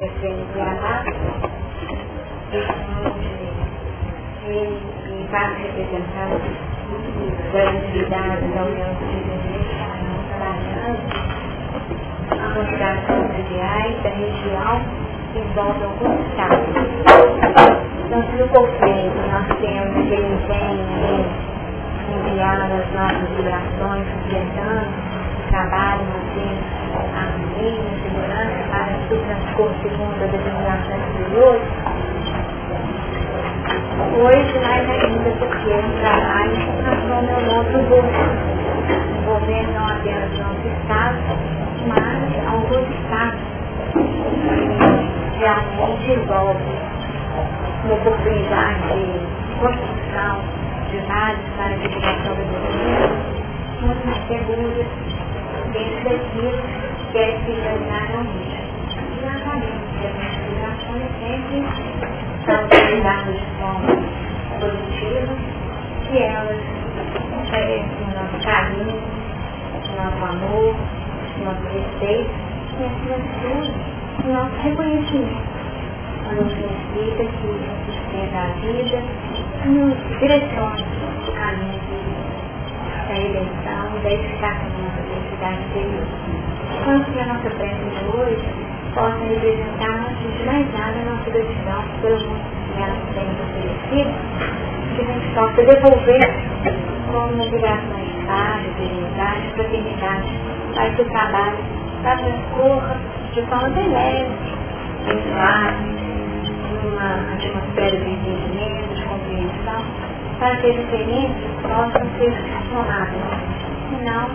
Granada, e vários representantes das entidades da União Civil trabalhando a considerações mundiais da região que envolve alguns estados. Então, se no conflito nós temos aquele em enviar as nossas vibrações, sustentando o trabalho, mantendo a harmonia, segurança que o transcorso segundo a determinação superior, hoje mais ainda porque é um trabalho transforma no outro grupo, envolvendo não apenas o nosso Estado, mas alguns Estados que realmente envolve uma oportunidade de construção de vários para a divulgação da economia, muito mais seguras dentro daquilo que é finalizar realmente. Exatamente, as vibrações sempre são utilizadas de forma positiva e elas oferecem o nosso carinho, o nosso amor, o nosso respeito e, acima o nosso reconhecimento. Nos explica que nos sustenta vida, nos direciona o caminho da eleição e da eficácia da nossa interior quanto que a nossa prece de hoje possa representar, antes de mais nada, a nossa gratidão pelo mundo que ela tem oferecido, que a gente possa devolver como vibrações de paz, de serenidade, fraternidade, para que o trabalho transcorra de forma bem leve, bem suave, numa atmosfera de entendimento, de compreensão, para que as experiências possam ser transformadas, e não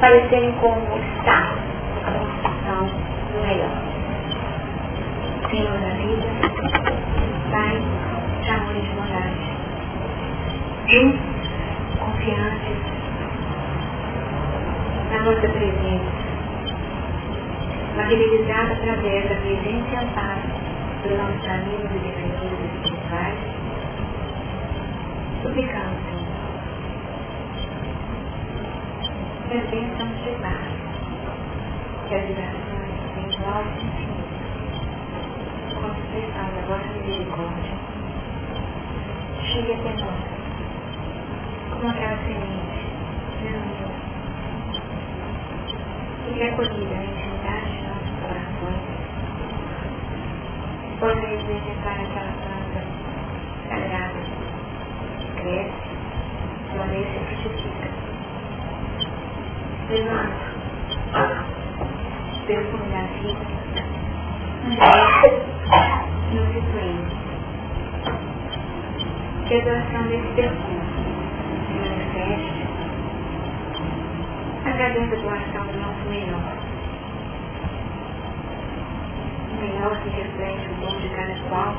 parecerem como está a construção do melhor. Senhor da vida, Pai de amor e de bondade, juntos, confiantes na nossa presença, materializada através da presença e amparo dos nossos amigos e defensores espirituais, suplicamos que as bênçãos de paz, que as vibrações têm alto infinito, com a expressão da vossa misericórdia, chegue até nós, como aquela semente, Jesus, e recolhida na intimidade de nossos corações, possa representar aquela planta sagrada que cresce, floresce e frutifica Exato. Perfume da vida. No replay. Que a doação desse perfume se manifeste através da doação do nosso melhor. O melhor que reflete o bom de cada qual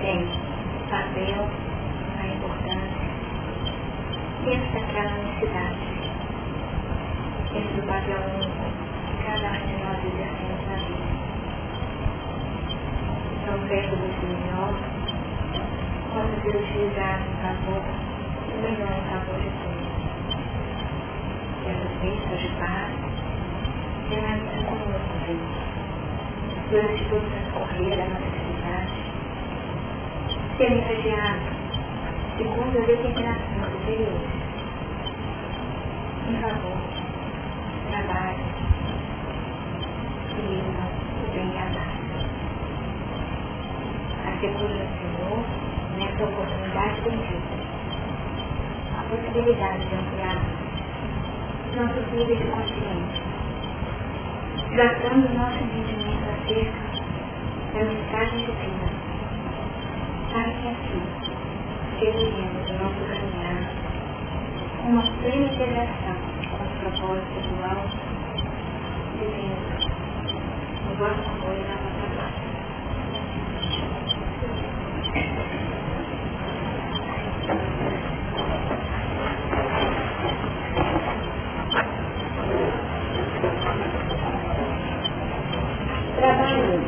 tem papel, a importância dentro daquela necessidade, dentro do papel que cada um de nós exercemos na vida. Então, perto do Senhor, possa ser utilizado em favor, o melhor em favor de todos. Que essas bênçãos de paz permaneçam conosco, Deus, durante todo o transcorrer da nossa atividade, serem regiados segundo a determinação superior. Em favor, trabalho, viva o bem e a paz. Assegura Senhor, nessa oportunidade bendita, a possibilidade de ampliar nossos níveis de consciência, tratando nosso entendimento acerca da mensagem divina, para que assim seguiremos o nosso caminhar uma plena integração vosso amor e. Trabalho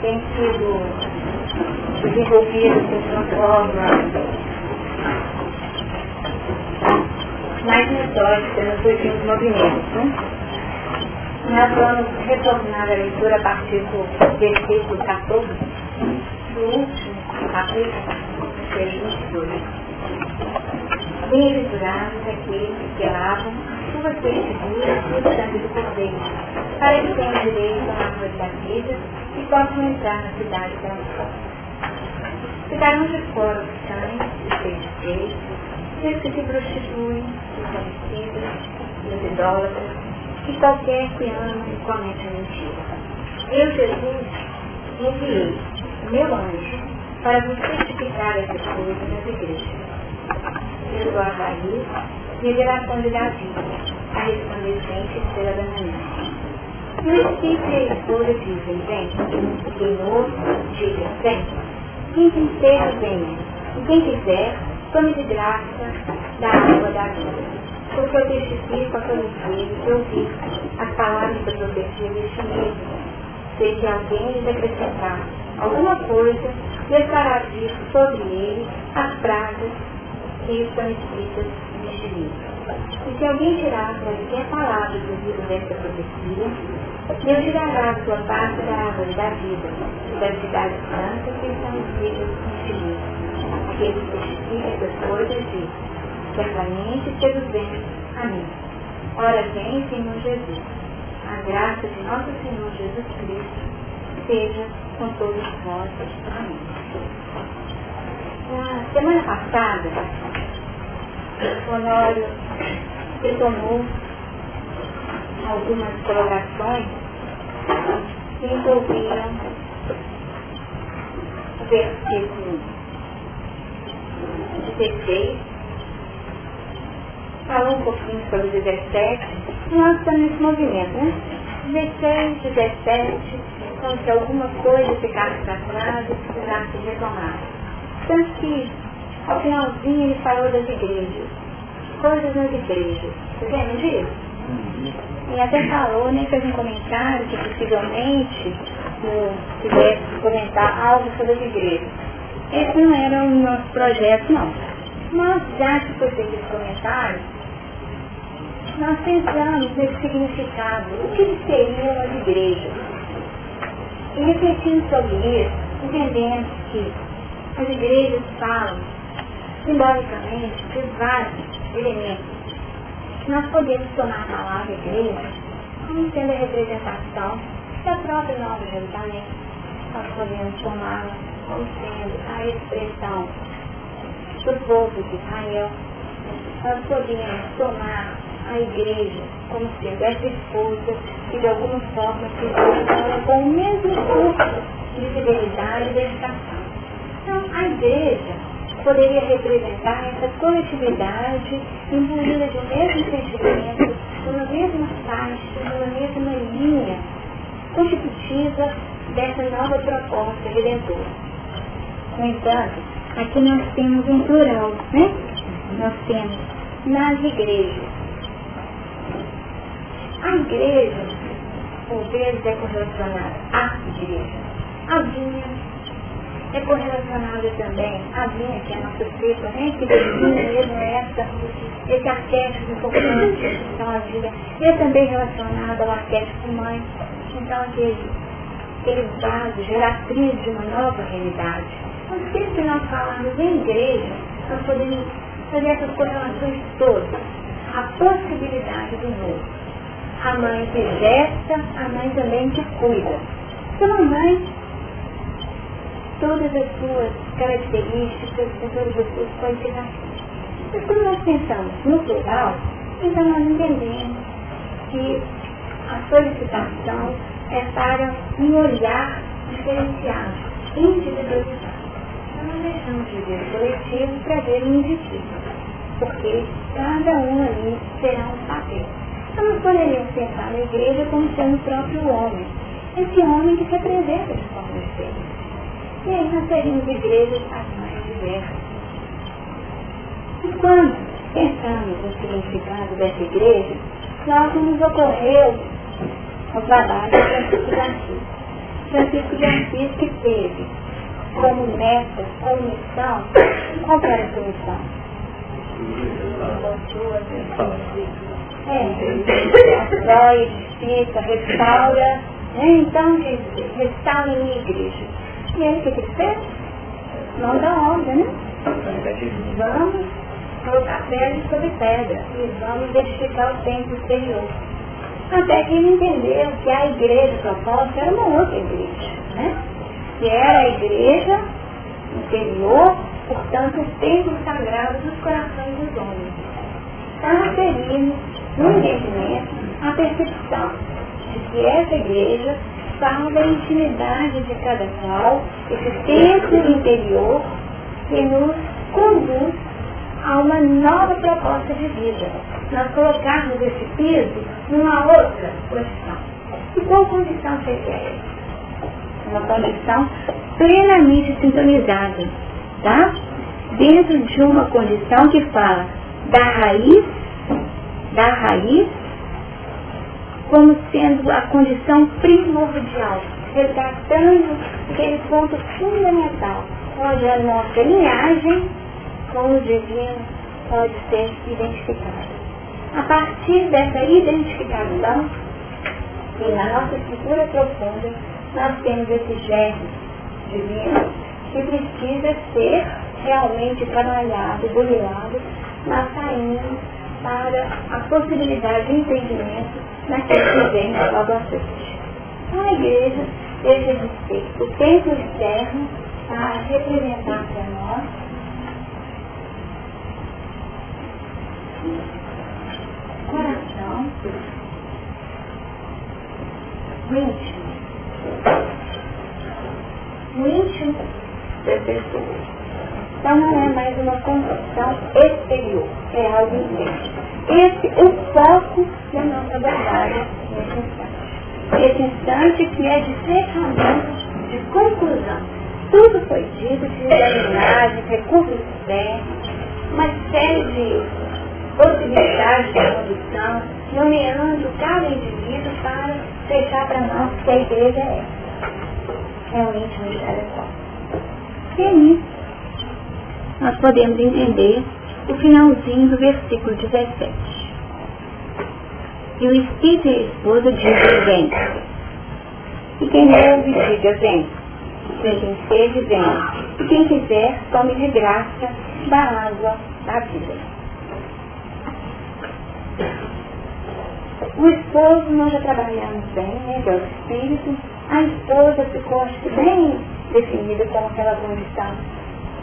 tem sido desenvolvido de uma forma mais metódica nos últimos movimentos. Né? Nós vamos retornar a leitura a partir do versículo 14, do último capítulo, versículo 22. Bem-aventurados aqueles que lavam as suas vestiduras no sangue do Cordeiro, para que tenham direito à árvore da vida e possam entrar na cidade da. Ficarão de fora os cães, os feiticeiros, os que se prostituem, os homicidas, os idólatras, que qualquer que ama e comete a mentira. Eu, Jesus, enviei meu anjo para vos testificar essas coisas nas igrejas. Eu guardaria revelação de Davi, a resplandecente estrela da manhã. E o Espírito e a esposa dizem, vem, o Senhor diga, vem. Quem quiser, venha. E quem quiser, tome de graça da água da vida porque eu testifico a todos eles que ouvi as palavras da profecia deste livro. Se que alguém lhes acrescentar alguma coisa, Deus fará vir sobre ele as pragas que estão escritas neste livro. E se alguém tirar qualquer palavra do livro desta profecia, Deus tirará a sua parte da árvore da vida, da cidade santa que estão escritas neste livro. Que testifica essas coisas diz, certamente seduzendo a mim. Ora vem, Senhor Jesus. A graça de nosso Senhor Jesus Cristo seja com todos vós. Amém. Na semana passada, o Honório retomou algumas colocações que envolviam o versículo 16 falou um pouquinho sobre 17, e nós estamos nesse movimento, né? 16, 17, como se alguma coisa ficasse para trás e precisasse retomar. Tanto que, ao finalzinho, ele falou das igrejas, coisas nas igrejas. Você lembra disso? E até falou, né, fez um comentário que possivelmente se tivesse comentar algo sobre as igrejas. Esse não era o nosso projeto, não. Mas já que foi feito esse comentário, nós pensamos nesse significado, o que seriam as igrejas. E refletindo sobre isso, entendemos que as igrejas falam simbolicamente de vários elementos. Nós podemos tomar a palavra igreja como sendo a representação da própria Nova Jerusalém. Nós podemos tomá-la como sendo a expressão do povo de Israel. Nós podemos tomar a igreja como sendo essa esposa que de alguma forma se relaciona com o mesmo curso de fidelidade e dedicação. Então, a igreja poderia representar essa coletividade imbuída de um mesmo sentimento, de uma mesma faixa, de uma mesma linha constitutiva dessa nova proposta redentora. No entanto, aqui nós temos um plural, né? Nós temos nas igrejas a igreja, por vezes, é correlacionada à igreja. A vinha é correlacionada também à vinha, que é a nossa cepa, né? Que mesmo essa, esse arquétipo importante, então a vida. E é também relacionada ao arquétipo mãe. Então, aquele, aquele vaso geratriz de uma nova realidade. Então, sempre nós falamos em igreja, nós podemos fazer essas correlações todas. A possibilidade do novo a mãe que gesta, a mãe também que cuida. Então a mãe, todas as suas características, todas as suas qualificações. Mas quando nós pensamos no plural, então nós entendemos que a solicitação é para um olhar diferenciado, individualizado. Nós deixamos de ver o coletivo para ver o indivíduo, porque cada um ali terá um papel. Então nós poderíamos pensar na igreja como sendo o próprio homem. Esse homem que esse forma de ser. E aí nós teríamos igrejas as mais diversas. E quando pensamos no significado dessa igreja, logo nos ocorreu o trabalho de Francisco de Assis. Francisco de Assis que teve como meta, como missão, qual era a sua missão? É, destrói, edifica, restaura. Né? Então, restaura minha igreja. E aí o que ele fez? Mão da obra, né? Vamos colocar pedra sobre pedra e vamos edificar o templo exterior. Até que ele entendeu que a igreja proposta era uma outra igreja, né? Que era a igreja interior, portanto, o templo sagrado dos corações dos homens. Está referindo no entendimento a percepção de que essa igreja fala da intimidade de cada qual, esse templo interior que nos conduz a uma nova proposta de vida. Nós colocarmos esse piso numa outra condição. E qual condição seria essa? Uma condição plenamente sintonizada, tá? Dentro de uma condição que fala da raiz, da raiz, como sendo a condição primordial, resgatando aquele ponto fundamental, onde a nossa linhagem com o divino pode ser identificada. A partir dessa identificação, e na nossa estrutura profunda, nós temos esse germe divino que precisa ser realmente trabalhado, burilado, mas saindo para a possibilidade de entendimento naquilo que vem logo à frente. Então a igreja deixa de ser o templo externo para representar para nós coração íntimo. O íntimo pessoa. Então não é mais uma construção exterior, é algo interno. Esse é o foco da nossa verdade nesse instante. Esse instante que é de fechamento, de conclusão. Tudo foi dito, de examinar, de recursos externos, uma série de possibilidades de condução, nomeando cada indivíduo para fechar para nós que a igreja é realmente um mistério E é nisso nós podemos entender o finalzinho do versículo 17. E o Espírito e a esposa dizem, vem. E quem ouve, diga, vem. Quem sede, vem. E quem quiser, tome de graça da água da vida. O esposo nós já trabalhamos bem, né, que é o Espírito. A esposa ficou, acho que, bem definida como aquela condição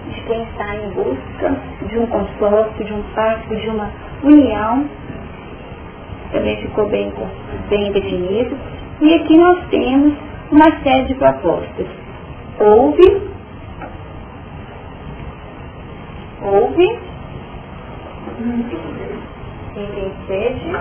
de quem está em busca de um consórcio, de um pacto, de uma união. Também ficou bem, bem definido. E aqui nós temos uma série de propostas. Ouve, ouve, quem tem sede,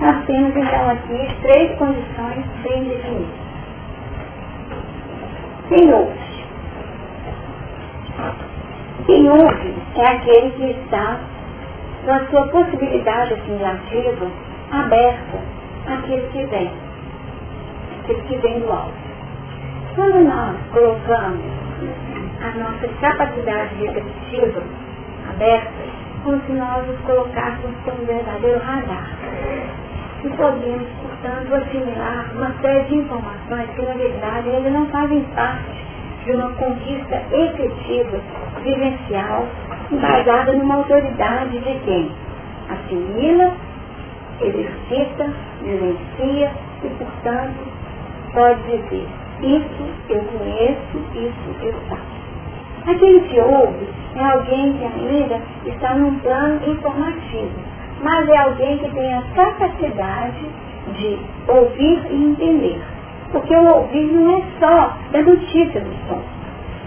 Nós temos então aqui três condições bem definidas. Quem ouve? Quem ouve é aquele que está com a sua possibilidade assimilativa aberta àquele que vem, aquele que vem do alto. Quando nós colocamos a nossa capacidade receptiva aberta, como se nós nos colocássemos como um verdadeiro radar e podemos, portanto, assimilar uma série de informações que, na verdade, ainda não fazem parte de uma conquista efetiva, vivencial, baseada numa autoridade de quem assimila, exercita, vivencia e, portanto, pode dizer, isso eu conheço, isso eu faço. Aquele que ouve é alguém que ainda está num plano informativo mas é alguém que tem a capacidade de ouvir e entender. Porque o ouvir não é só da notícia do som.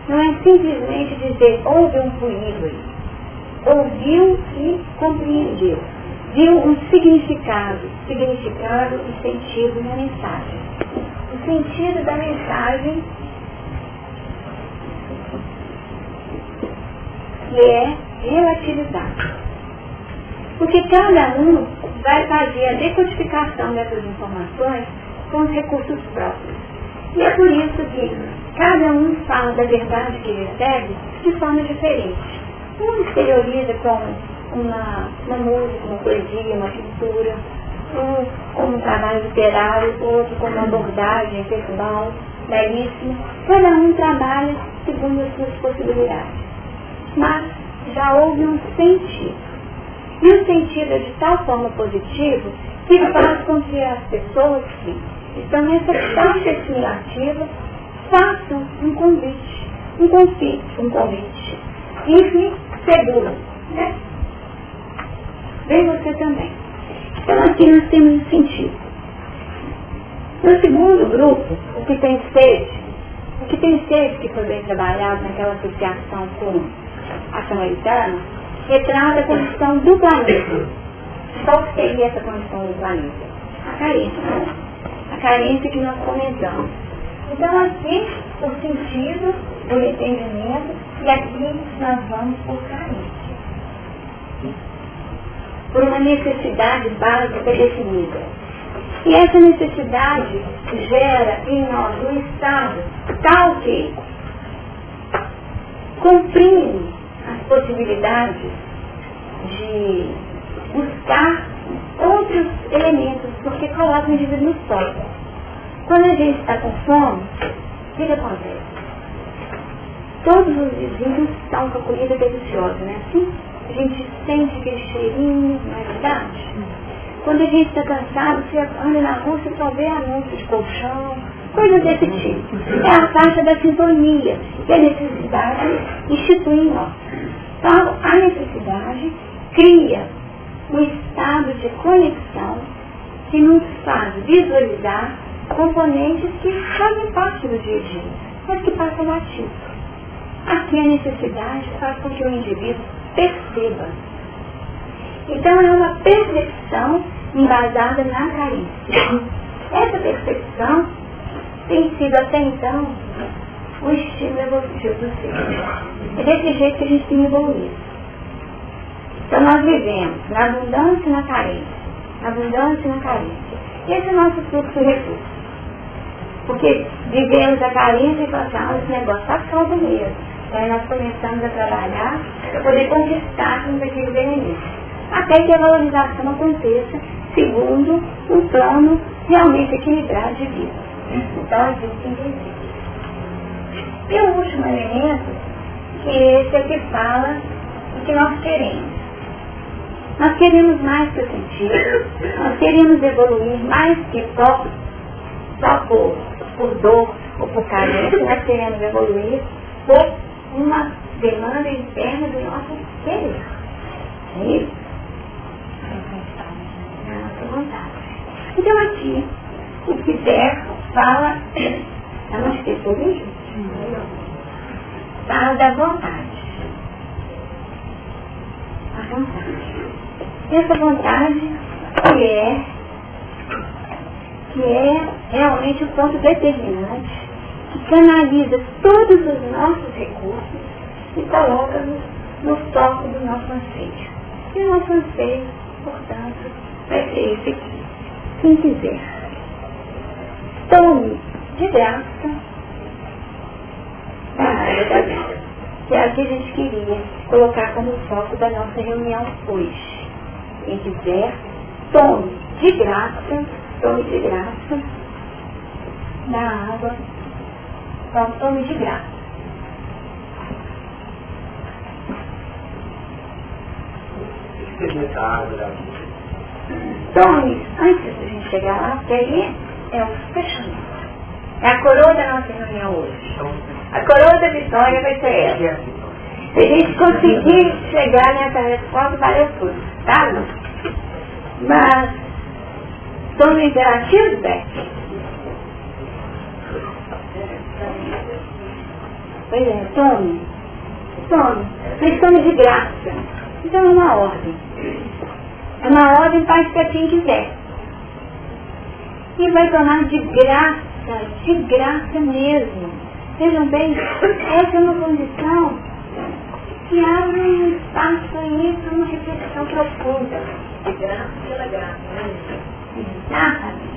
Não é simplesmente dizer, houve um ruído Ouviu e compreendeu. Viu um significado, significado e sentido na mensagem. O sentido da mensagem que é relativizado. Porque cada um vai fazer a decodificação dessas informações com os recursos próprios. E é por isso que cada um fala da verdade que recebe de forma diferente. Um exterioriza com uma, uma música, uma poesia, uma pintura, um com um trabalho literário, outro com uma abordagem verbal, belíssima. Cada um trabalha segundo as suas possibilidades. Mas já houve um sentido. E o sentido é de tal forma positivo que faz com que as pessoas que estão nessa faixa assimilativa façam um convite, um convite, um convite. Firme, seguro. Né? Vem você também. Então aqui nós temos um sentido. No segundo grupo, o que tem sede, o que tem sede que foi bem trabalhado naquela associação com a samaritana, retrata a condição do planeta. Qual seria essa condição do planeta? A carência. A carência que nós comentamos. Então aqui o sentido do entendimento e aqui nós vamos por carência. Por uma necessidade básica definida. E essa necessidade gera em nós um estado tal que comprime as possibilidades de buscar outros elementos, porque coloca o indivíduo no foco. Quando a gente está com fome, o que, acontece? Todos os vizinhos estão com comida deliciosa, né? Assim, a gente sente aquele cheirinho, não é verdade? Quando a gente está cansado, você anda na rua, você só vê anúncios de colchão, coisas desse tipo. É a faixa da sintonia, que a necessidade institui em nós. Então, a necessidade cria um estado de conexão que nos faz visualizar componentes que fazem parte do dia a dia, mas que passam batido. Aqui a necessidade faz com que o indivíduo perceba. Então é uma percepção embasada na carência. Essa percepção tem sido até então o estilo evolutivo do ser. É desse jeito que a gente tem evoluído. Então nós vivemos na abundância e na carência. Na abundância e na carência. Esse é o nosso fluxo de recursos. Porque vivemos a carência e ah, esse negócio está calmo mesmo. Aí nós começamos a trabalhar para poder conquistar aquele benefício. Até que a valorização aconteça segundo um plano realmente equilibrado de vida. Então existem desejos. E o último elemento, que esse é que fala o que nós queremos. Nós queremos mais que o sentido, nós queremos evoluir mais que só, só por, por dor ou por carência, nós queremos evoluir por uma demanda interna do nosso querer. É isso? É a nossa vontade. Então aqui, o que der fala, eu não esqueceu isso? Fala da vontade. A vontade essa vontade que é, que é realmente o ponto determinante, que canaliza todos os nossos recursos e coloca-nos no foco do nosso anseio. E o nosso anseio, portanto, vai ser esse aqui. Quem quiser, tome de graça. A área da vida, que é o que a gente queria colocar como foco da nossa reunião hoje. Quem quiser, tome de graça, tome de graça. Na água, então tome de graça. Tome, antes da gente chegar lá, porque aí é o fechamento. É a coroa da nossa reunião hoje. A coroa da vitória vai ser essa. Se a gente conseguir chegar nessa resposta, valeu tudo tá? Mas são interativos, Beck? Pois é, tome. Tome. Tome de graça. Então é uma ordem. É uma ordem para quem quiser. E vai tomar de graça, de graça mesmo. Vejam bem, essa é uma condição que abre um espaço aí para uma reflexão profunda. De graça pela graça, né? Exatamente.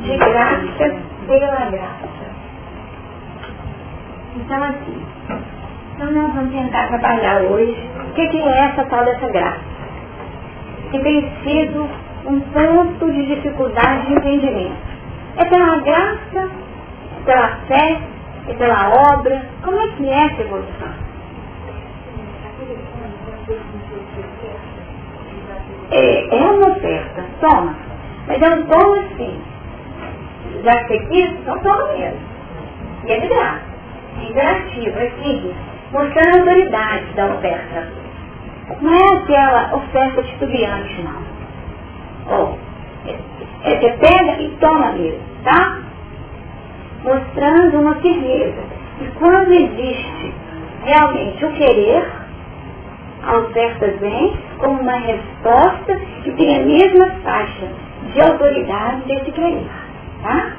De graça pela graça. Então, assim, então nós vamos tentar trabalhar hoje o que, que é essa tal dessa graça. Que tem sido um ponto de dificuldade de entendimento. É pela graça, pela fé e pela obra. Como é que é essa evolução? É, é uma oferta, toma. Mas é um dom assim. Já que você quis, então toma mesmo. E é de graça. É interativo, é simples. Mostrando a autoridade da oferta. Não é aquela oferta titubeante, não. Oh, é, é, é pega e toma mesmo, tá? Mostrando uma firmeza. E quando existe realmente o querer, a oferta vem como uma resposta que tem a mesma faixa de autoridade desse querer. Tá?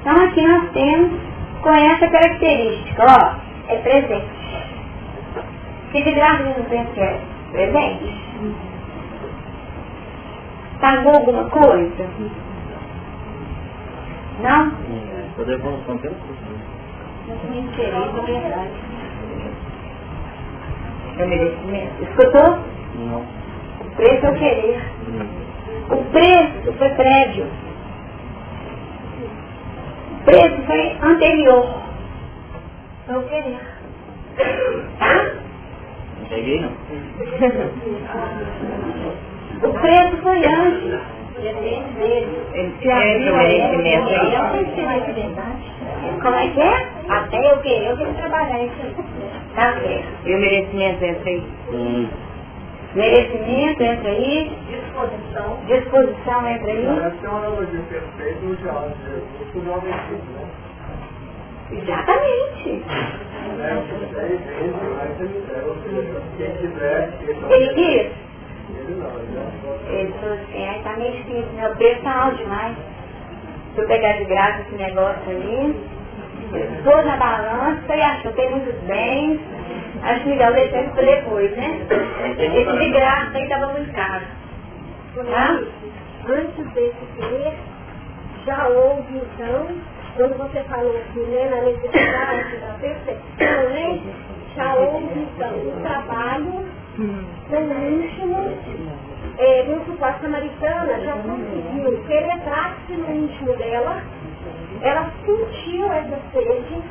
Então aqui nós temos com essa característica, ó, é presente. Que de graça que é presente? Pagou alguma coisa? Não? Toda devolução pelo custo. Não interesse, é verdade. É merecimento. Escutou? Não. O preço é o querer. O preço foi prévio. O preço foi anterior. Foi o querer. Tá? Não peguei não. O preço foi antes. Ele tinha o merecimento aí. Como é que é? Até eu querer, eu tenho que trabalhar isso aí. Tá certo. E o merecimento entra aí. Hum. Merecimento entra aí. Disposição. Disposição entra aí. Essa é uma analogia perfeita no diálogo. Isso não é né? Exatamente. Né? Tiver, Ele quis. Ele falou assim, aí tá meio difícil, meu preço tá alto demais. Se eu pegar de graça esse negócio aí, pôs na balança e achou que tem muitos bens, acho melhor deixar isso depois, né? Esse de graça aí tava muito caro. Tá? Antes desse querer, já houve então, quando você falou aqui, né, na necessidade da perfeição, né, já houve então o trabalho no íntimo, é, vamos supor, a samaritana já conseguiu penetrar-se no íntimo dela, ela sentiu essa sede,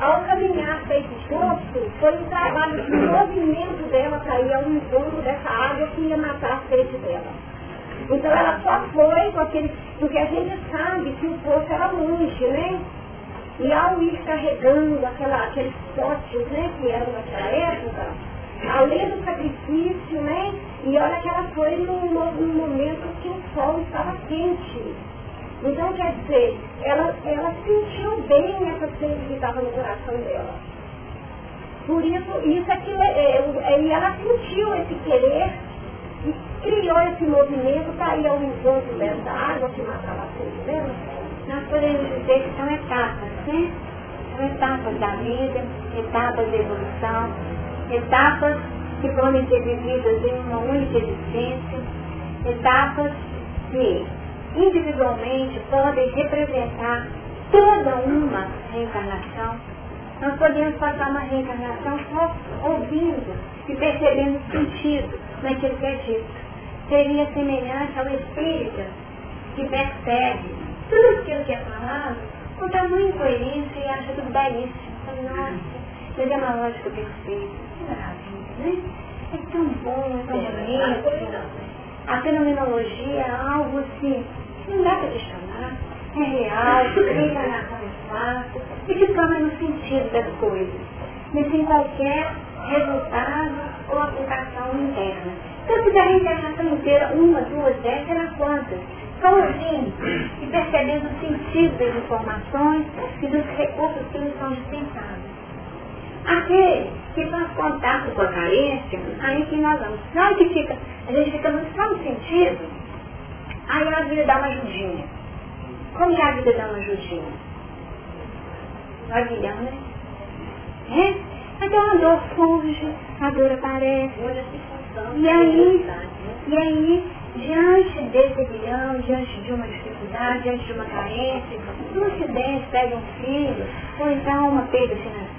ao caminhar para esse poço, foi um trabalho de movimento dela para ir ao encontro dessa água que ia matar a sede dela. Então ela só foi com aquele. Porque a gente sabe que o poço era longe, né? E ao ir carregando aquela, aqueles potes, né, que eram naquela época, além do sacrifício, né? E olha que ela foi num, num momento que o sol estava quente. Então, quer dizer, ela, ela sentiu bem essa sede que estava no coração dela. Por isso, isso é que é, é, e ela sentiu esse querer e criou esse movimento para ir ao encontro dessa água que matava a sede dela. Nós podemos dizer que são etapas, né? São etapas da vida, etapas de evolução, etapas que podem ser vividas em uma única existência, etapas que individualmente podem representar toda uma reencarnação. Nós podemos passar uma reencarnação só ouvindo e percebendo o sentido naquilo que é dito. Seria semelhante ao espírita que percebe tudo aquilo que é falado com tamanho coerência e acha tudo belíssimo. Nossa, mas é uma lógica perfeita. Né? É tão bom, é tão bonito. A fenomenologia é algo assim, não dá para questionar. É real, a é fato, e se torna no sentido das coisas, mas sem qualquer resultado ou aplicação interna. Então, se da reencarnação inteira, uma, duas, dez, será quantas? Só ouvindo e percebendo o sentido das informações e dos recursos que nos são dispensados. Aquele que faz contato com a carência, aí que nós vamos. Hora que fica, a gente fica muito só no sentido, aí a vida dá uma ajudinha. Como que a vida dá uma ajudinha? Vagueão, né? É? Então a dor surge, a dor aparece. E aí, e aí diante desse aguilhão, diante de uma dificuldade, diante de uma carência, um acidente, pega um filho, ou então uma perda financeira,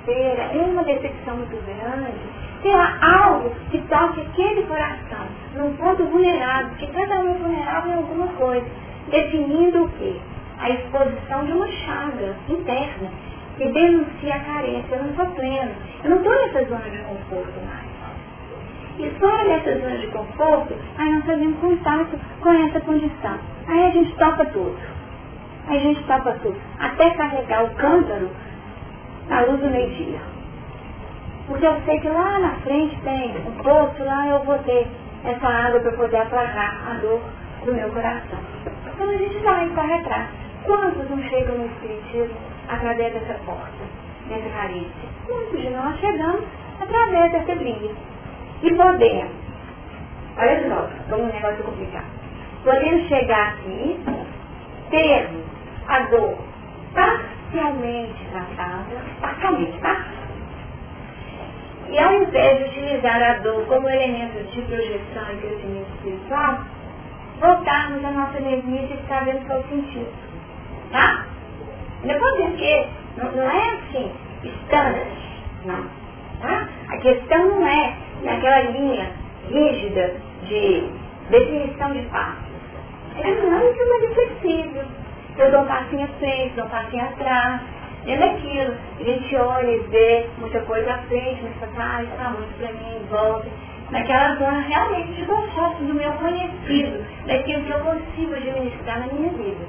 uma decepção muito grande, terá algo que toque aquele coração, num ponto vulnerável, porque cada um é vulnerável em alguma coisa, definindo o quê? A exposição de uma chaga interna que denuncia a carência. Eu não estou pleno, eu não estou nessa zona de conforto mais. E só nessa zona de conforto, aí nós fazemos contato com essa condição. Aí a gente topa tudo. Aí a gente topa tudo. Até carregar o cântaro na luz do meio-dia. Porque eu sei que lá na frente tem um poço, lá eu vou ter essa água para poder aplacar a dor do meu coração. Então a gente vai corre atrás. Quantos não chegam no Espiritismo através dessa porta, dessa carência? Muitos de nós chegamos através dessa briga. E podemos, olha só, como um negócio complicado. Podemos chegar aqui, ter a dor parcialmente tratada, parcialmente, tá? E ao invés de utilizar a dor como elemento de projeção e crescimento espiritual, voltarmos a nossa mesmice e ficar vendo qual sentido. Tá? Não podemos que não, não é assim, standard, não. Tá? A questão não é naquela linha rígida de definição de passos. É mas é flexível. Eu dou um passinho à frente, dou um passinho atrás. É daquilo. A gente olha e vê muita coisa à frente, mas para trás, está muito para mim, volta. Naquela zona realmente de conforto do meu conhecido, daquilo que eu consigo administrar na minha vida.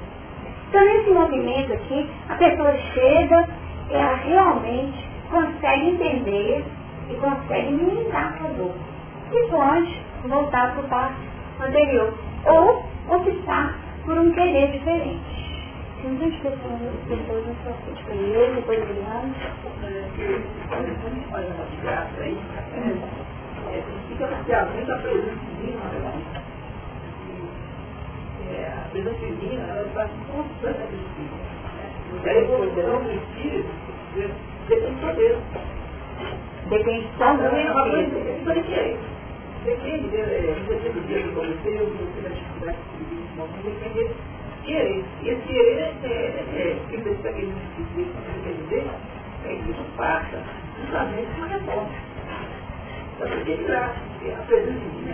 Então, nesse movimento aqui, a pessoa chega, ela realmente consegue entender e consegue minimizar a dor. E pode voltar para o passo anterior. Ou optar por um querer diferente. Tem muitas pessoas, pessoas na sua frente, eu, depois o Guilherme. Quando a gente faz uma desgraça aí, fica muito a presença divina, é, a presença divina, ela faz constante a espírito. A evolução do espírito depende só dele. Depende só do Depende, depende dele, depende dele, como você, eu, você vai dificuldade de depende dele querer. E esse querer é, é, que você está querendo dizer, quer dizer, é que isso passa justamente uma resposta. Então, porque graça, a presença divina,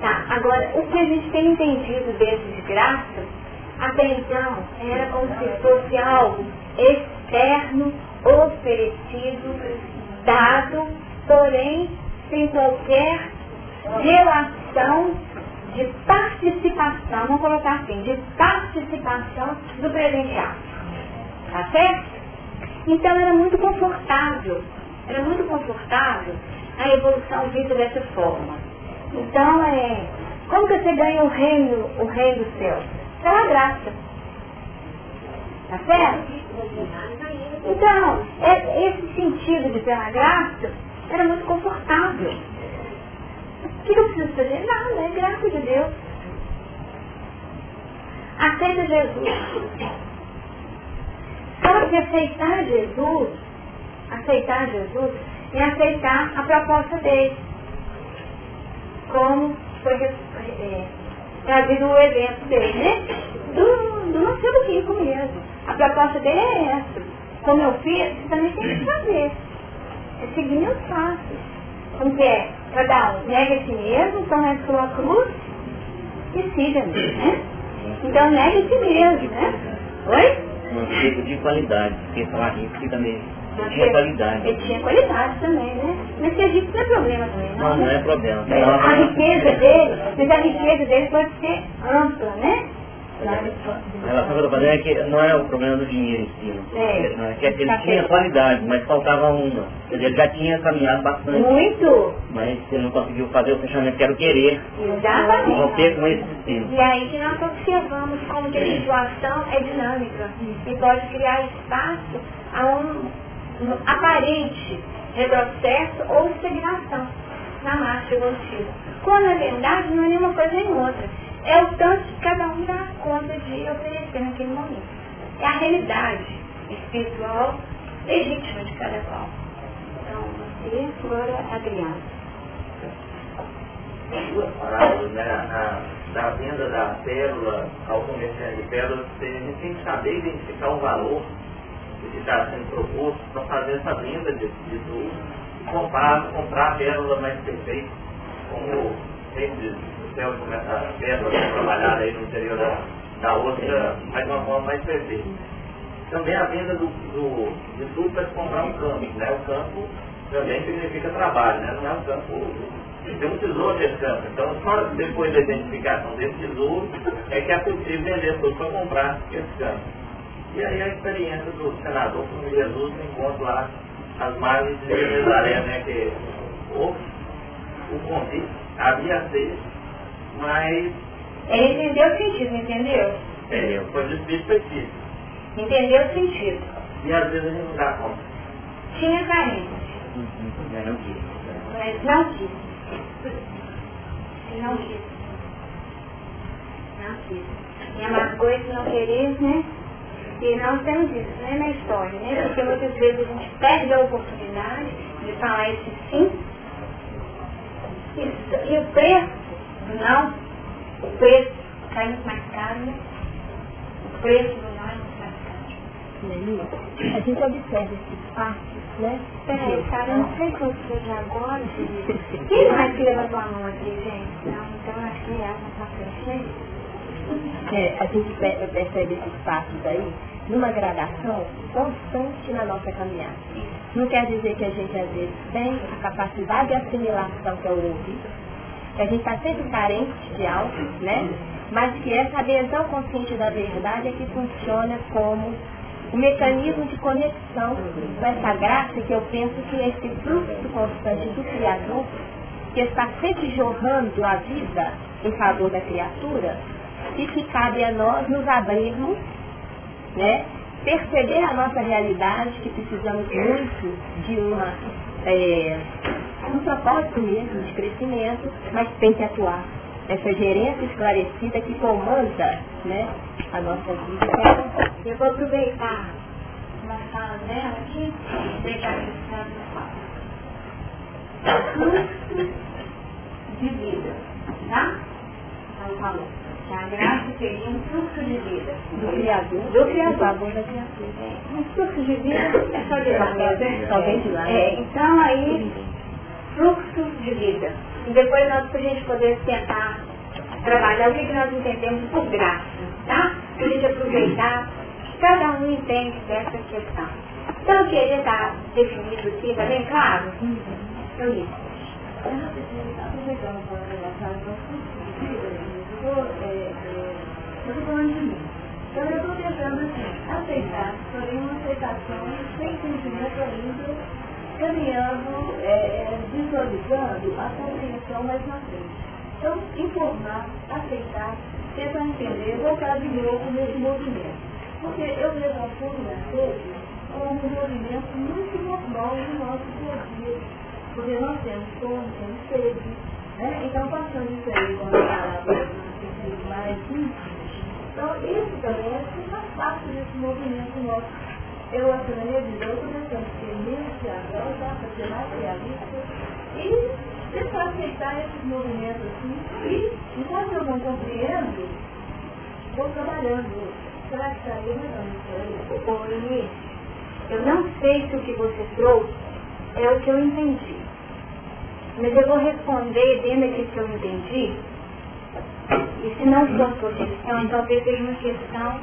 Tá, agora, o que a gente tem entendido dentro de graça, até então, era como se fosse algo externo, oferecido, dado, porém, sem qualquer relação de participação, vamos colocar assim, de participação do presenteado. Tá certo? Então era muito confortável, era muito confortável a evolução vista dessa forma. Então, é, como que você ganha o reino, o reino do céu? Pela graça. Tá certo? Então, é, esse sentido de pela graça era muito confortável. O que eu preciso fazer? Nada, é graça de Deus. Aceita Jesus. Só que aceitar Jesus, aceitar Jesus, é aceitar a proposta dele. Como foi é, trazido o evento dele, né? Do, do nosso rico mesmo. A proposta dele é essa. Como eu fiz, você também tem que fazer. É seguir meus passos. Como que é? Cada um nega a si mesmo, toma a sua cruz e siga-me, né? Então nega a si mesmo, né? Oi? Um tipo de qualidade, porque falar rico fica meio. Tinha qualidade. Ele tinha qualidade também, né? Mas ser rico não é problema também, não. Não, não é problema. A riqueza dele, mas a riqueza dele pode ser ampla, né? A relação que eu estou fazendo é que não é o problema do dinheiro em si. Não. É. É que ele tinha qualidade, mas faltava uma. Quer dizer, ele já tinha caminhado bastante. Muito. Mas ele não conseguiu fazer o fechamento que era o querer. Exatamente. Romper com esse sistema. E aí que nós observamos como que a situação é dinâmica e pode criar espaço a um, um aparente retrocesso ou estagnação na marcha evolutiva. Quando na verdade não é nenhuma coisa nem outra. É o tanto que cada um dá conta de oferecer naquele momento. É a realidade espiritual legítima de cada qual. Então, você agora Adriano. duas parábolas, né? A, da venda da pérola ao comerciante de pérola, a gente tem que saber identificar o valor que está sendo proposto para fazer essa venda de, de tudo e comprar, comprar a pérola mais perfeita, como sempre começa a pérola trabalhada aí no interior da, da outra, mas de uma forma mais perfeita. Também a venda do, do, de tudo para se comprar um campo, né? O campo também significa trabalho, né? Não é um campo tem um tesouro nesse campo. Então, só depois da identificação desse tesouro é que é possível vender tudo para comprar esse campo. E aí a experiência do senador com Jesus encontra lá as margens de Jerusalém, né? Que o, o convite havia ser, mas. Ele entendeu o sentido, entendeu? Entendeu? Foi Espírito Espírito. Entendeu o sentido. E às vezes a gente não dá conta. Tinha carência. Não quis. Mas não quis. Não quis. Não quis. E amargou esse não querer, né? E nós temos isso, né, na história, né? Porque muitas vezes a gente perde a oportunidade de falar esse sim. E, e o preço, não, o preço cai muito mais caro, né? O preço do não é muito mais caro. A gente observa esse espaço, né? Peraí, cara, eu não sei se eu seja agora. Quem mais que levantou a mão aqui, gente? Não, então acho que é frente, né? É, a gente pe- percebe esses passos aí numa gradação constante na nossa caminhada. Não quer dizer que a gente às vezes tem a capacidade de assimilação que é o ouvido, que a gente está sempre carente de algo, né? Mas que essa adesão consciente da verdade é que funciona como o mecanismo de conexão com essa graça que eu penso que é esse fluxo constante do Criador, que está sempre jorrando a vida em favor da criatura, e que cabe a nós nos abrirmos, né? Perceber a nossa realidade, que precisamos muito de uma, é, um propósito mesmo de crescimento, mas tem que atuar. Essa gerência esclarecida que comanda né, a nossa vida. Eu vou aproveitar uma fala dela aqui, na fala. Fluxo de vida, tá? Ela falou que a graça seria um fluxo de vida. Do Criador, Do Criador. da criatura. Um fluxo de vida é só de lá mesmo, né? Só vem de lá. É, então aí, fluxo de vida. E depois nós, para a gente poder tentar trabalhar o que que nós entendemos por graça, tá? Para a gente aproveitar, cada um entende dessa questão. Então, o que ele está definido aqui, está bem claro? Então, isso. Aproveitando para relatar então, eu estou falando de mim. Então eu estou tentando assim, aceitar, porém uma aceitação sem sentimento ainda, caminhando, é, é, visualizando a compreensão mais na frente. Então, informar, aceitar, tentar entender, voltar de novo nesse movimento. Porque eu vejo a fúria hoje como um movimento muito normal no nosso dia a dia. Porque nós temos fome, temos sede. Né? Então, passando isso aí com a palavra mais íntimo. Então, isso também é que faz parte desse movimento nosso. Eu, assim, na minha vida, eu estou ser menos teatral, para ser mais realista e tentar aceitar esses movimentos assim. E, enquanto eu não compreendo, vou trabalhando. Será que está aí menos aí? Ô, Inês, eu não sei se o que você trouxe é o que eu entendi. Mas eu vou responder dentro daquilo que eu entendi. E se não for sua questão, talvez seja uma questão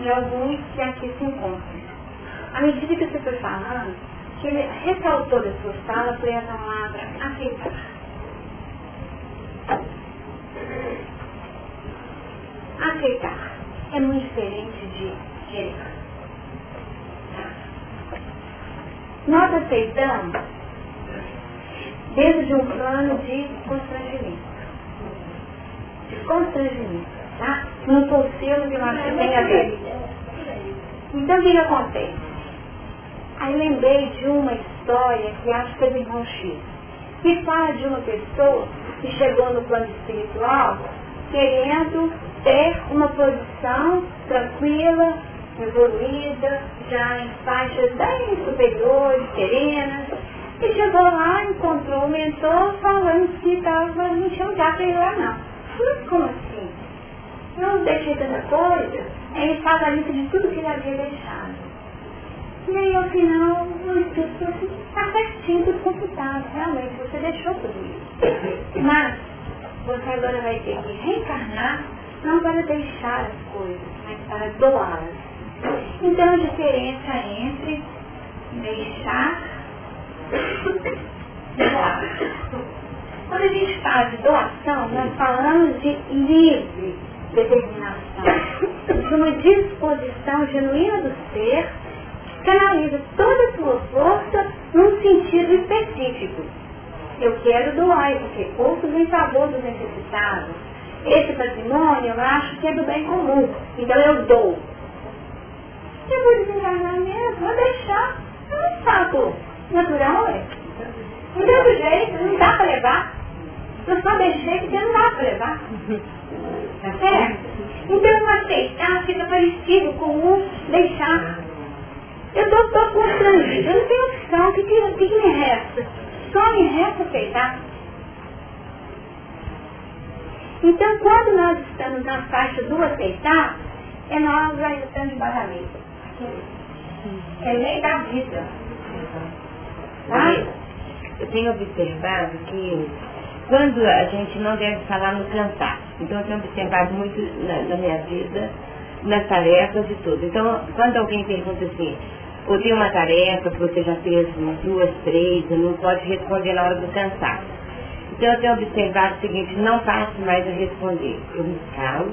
de alguns que aqui se encontram. À medida que você foi falando, que ele ressaltou da sua fala foi a palavra aceitar. Aceitar é muito diferente de querer. Nós aceitamos dentro de um plano de constrangimento. Constrangimento, tá? Não estou sendo que eu acho que tem a ver. Então o que, que acontece? Aí lembrei de uma história que acho que é do irmão X, que fala de uma pessoa que chegou no plano espiritual querendo ter uma posição tranquila, evoluída, já em faixas bem superiores, serenas, E chegou lá, encontrou o mentor falando que tava, não tinha lugar para ir lá não. Mas como assim? Não deixei tanta coisa. Ele estava a lista de tudo que ele havia deixado. E aí ao final o Espírito falou assim, está certinho, tudo computado, realmente, você deixou tudo isso. Mas você agora vai ter que reencarnar não para deixar as coisas, mas para doá-las. Então a diferença entre deixar e doar. Quando a gente fala de doação, nós falamos de livre determinação, de uma disposição genuína do ser, canaliza toda a sua força num sentido específico. Eu quero doar esse recursos em favor dos necessitados. Esse patrimônio eu acho que é do bem comum, então eu dou. Eu vou desencarnar mesmo, vou deixar. É um fato natural, é. Outro jeito, não dá para levar. Eu só deixei porque não dá para levar. Tá certo? Então aceitar fica parecido com o deixar. Eu estou constrangido, eu não tenho opção, o que, que, que me resta? Só me resta aceitar. Então, quando nós estamos na faixa do aceitar, é nós já estamos lei. É lei da vida. Tá? Eu tenho observado que quando a gente não deve falar no cantar, então eu tenho observado muito na, na minha vida, nas tarefas e tudo. Então, quando alguém pergunta assim, ou tem uma tarefa que você já fez umas duas, três, não pode responder na hora do cansaço. Então eu tenho observado o seguinte, não faço mais a responder. Eu me calo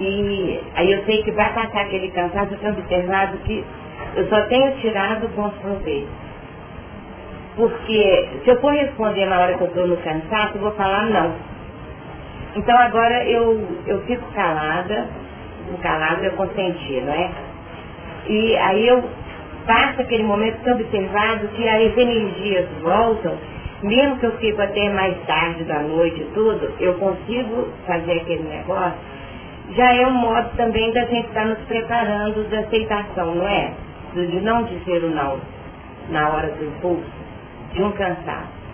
e aí eu sei que vai passar aquele cansaço, eu tenho observado que eu só tenho tirado bons proveitos. Porque se eu for responder na hora que eu estou no cansaço, eu vou falar não. Então agora eu, eu fico calada, calada eu consenti, não é? E aí eu passo aquele momento tão observado que as energias voltam, mesmo que eu fico até mais tarde da noite e tudo, eu consigo fazer aquele negócio, já é um modo também da gente estar nos preparando da aceitação, não é? De não dizer o não na hora do impulso, de um cansaço.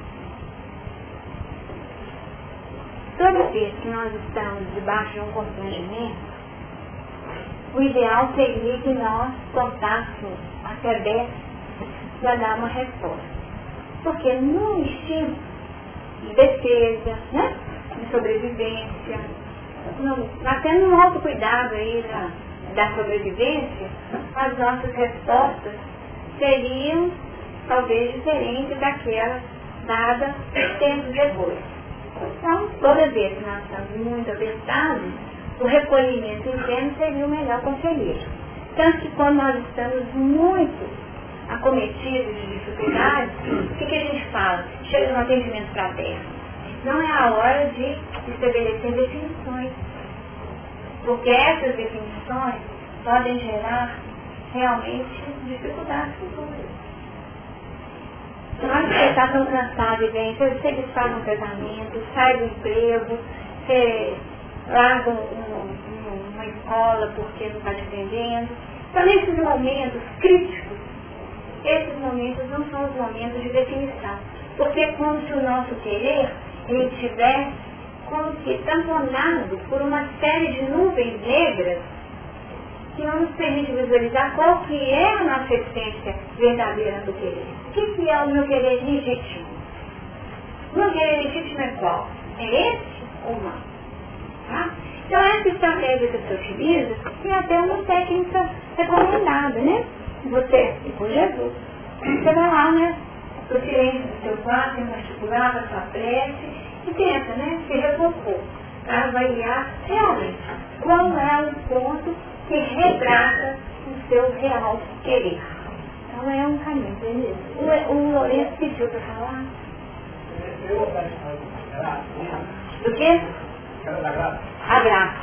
Toda vez que nós estamos debaixo de um constrangimento, o ideal seria que nós contássemos a cabeça para dar uma resposta. Porque no instinto de defesa, né? de sobrevivência, no, até no autocuidado aí da, da sobrevivência, as nossas respostas seriam talvez diferentes daquelas dadas tempos depois. Então, toda vez que nós estamos muito apertados, o recolhimento interno seria o melhor conselheiro. Tanto que quando nós estamos muito acometidos de dificuldades, o que, que a gente fala? Chega no atendimento fraterno. Não é a hora de estabelecer definições. Porque essas definições podem gerar realmente dificuldades futuras. Na você está tão cansado e você, você desfaz um casamento, sai do emprego, você larga um, um, uma escola porque não está dependendo. Então, nesses momentos críticos, esses momentos não são os momentos de definição. Porque é como se o nosso querer ele estivesse como que tamponado por uma série de nuvens negras que não nos permite visualizar qual que é a nossa essência verdadeira do querer. O que, que é o meu querer legítimo? O meu querer legítimo é qual? É esse ou não? Tá? Então essa estratégia que você utiliza é até uma técnica recomendada, né? Você, e por Jesus. Você vai lá, né? Pro silêncio do seu quarto, articular a sua prece e tenta, né? Se repor para avaliar realmente qual é o ponto que retrata o seu real querer. Então é um caminho, beleza? O, o Lourenço pediu para falar. Do quê? A graça.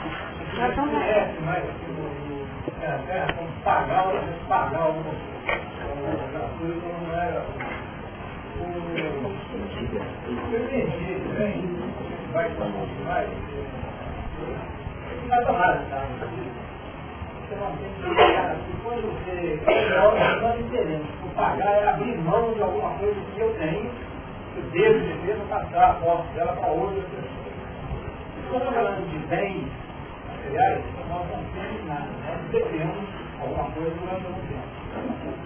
Nós vamos lá. É, mas é, como pagar, pagar o gratuito não era o eu entendi, né? Vai vai. Vai tomar, tá? Você não que você é pagar é abrir mão de alguma coisa que eu tenho, eu devo de mesmo passar a posse dela para outra pessoa. Quando falando de bens materiais, nós não temos nada, nós alguma coisa durante algum tempo.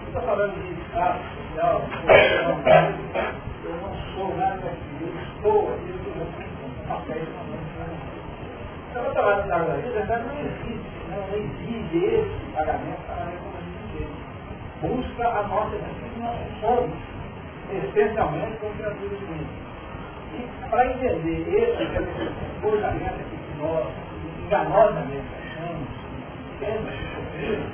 Estou falando de espaço social, eu não sou nada daquilo, eu estou aqui, eu estou papéis Então, o trabalho da água, na verdade, não existe, não exige esse pagamento para a busca a nossa existência, nós somos essencialmente como criaturas únicas. E para entender esse comportamento que nós enganosamente achamos, temos sofrido,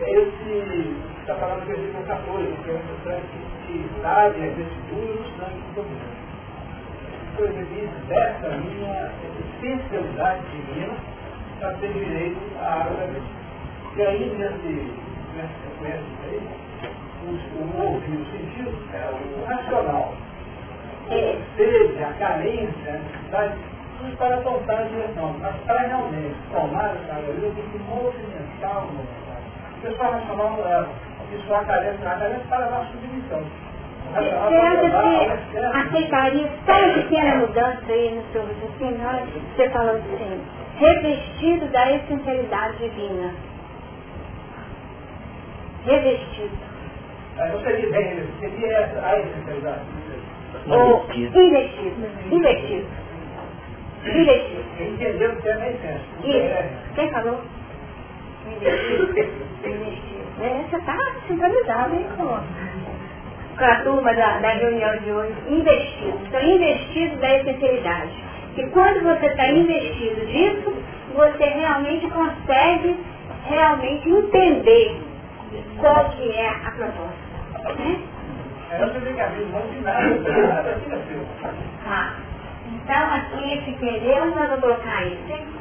é esse, está falando do versículo 14, que é o sangue que dade as vestiduras do sangue do mundo. Coisa diz dessa minha essencialidade divina para ter direito à água da. E aí, nesse conhece isso aí, o, o ouvir, o sentido é o racional. É. Seja a carência, a necessidade, tudo para apontar a direção. Mas para realmente tomar essa galeria, tem que movimentar o movimento. O pessoal racional não leva. O pessoal carece, a carência para dar submissão. Você que aceitaria uma pequena mudança aí no seu raciocínio? Você falando assim, revestido da essencialidade divina revestido. Não seria bem, seria a essencialidade. Ou investido. Investido. Investido. Entendeu o que é essência. Isso. Quem falou? Investido. Investido. É, você está sincronizado, hein, com a turma da, da reunião de hoje. Investido. Então, investido da essencialidade. E quando você está investido disso, você realmente consegue realmente entender qual que é a proposta. Né? Ah, então aqui esse querer, nós vamos colocar isso.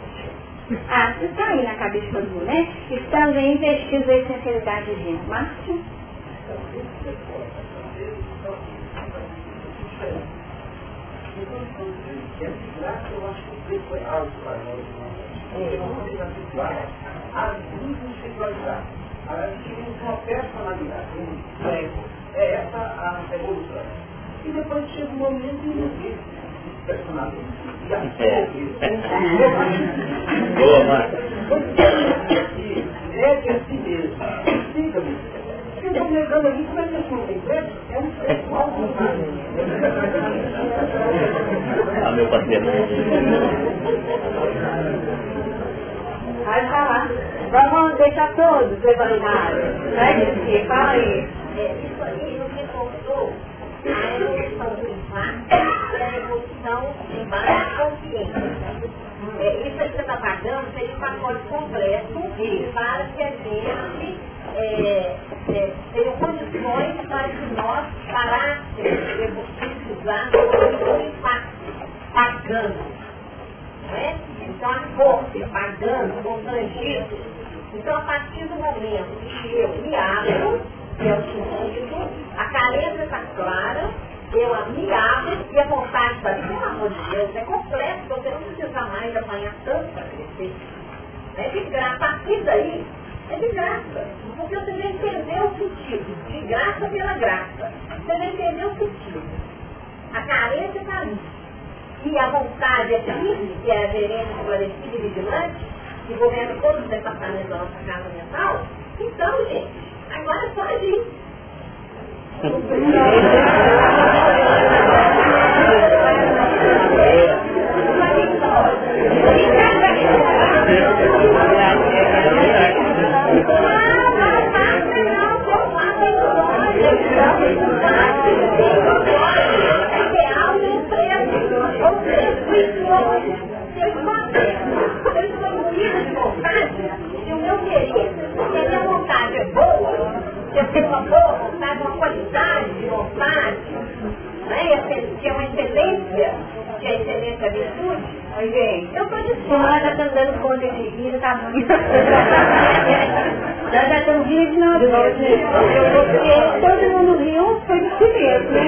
Ah, isso está aí na cabeça do mundo, né? Estamos investindo em sinceridade divina. Márcio? Eu acho que o preço foi alto para nós. A individualidade a gente uma personalidade, um ego. É essa a evolução. E depois chega um momento e não existe personalidade. E a Boa. Negue a si mesmo. Negando aqui, como é que não? É alto. Ah, meu parceiro. Vai falar. Vamos deixar todos levantados. Né? Fala aí. É, isso aí nos reforçou a evolução do impacto e a evolução de mais consciência. É, isso que você está pagando seria um pacote completo para que a gente é, é, condições para que nós parássemos de precisar do impacto, pagando. Né? Então a força, pagando, constrangido, então, a partir do momento que eu me abro, que é o sentido, a carência está clara, eu me abro e a vontade está ali, pelo amor de Deus, é completo, você não precisa mais apanhar tanto para crescer. É de graça, a partir daí, é de graça. Porque você já entendeu o sentido, de graça pela graça. Você já entendeu o sentido. A carência está ali. E a vontade é aqui, que é a gerência esclarecida e vigilante, que governa todos os departamentos da nossa casa mental, então, gente, agora pode ir. ter uma boa vontade, uma qualidade de vontade, né? que é uma excelência, que é a excelência da virtude. Oi, gente, eu estou disposta. Nós já estamos dando conta de vida, tá muito. Nós já estamos rindo de nós Porque todo mundo riu, foi de si mesmo, né?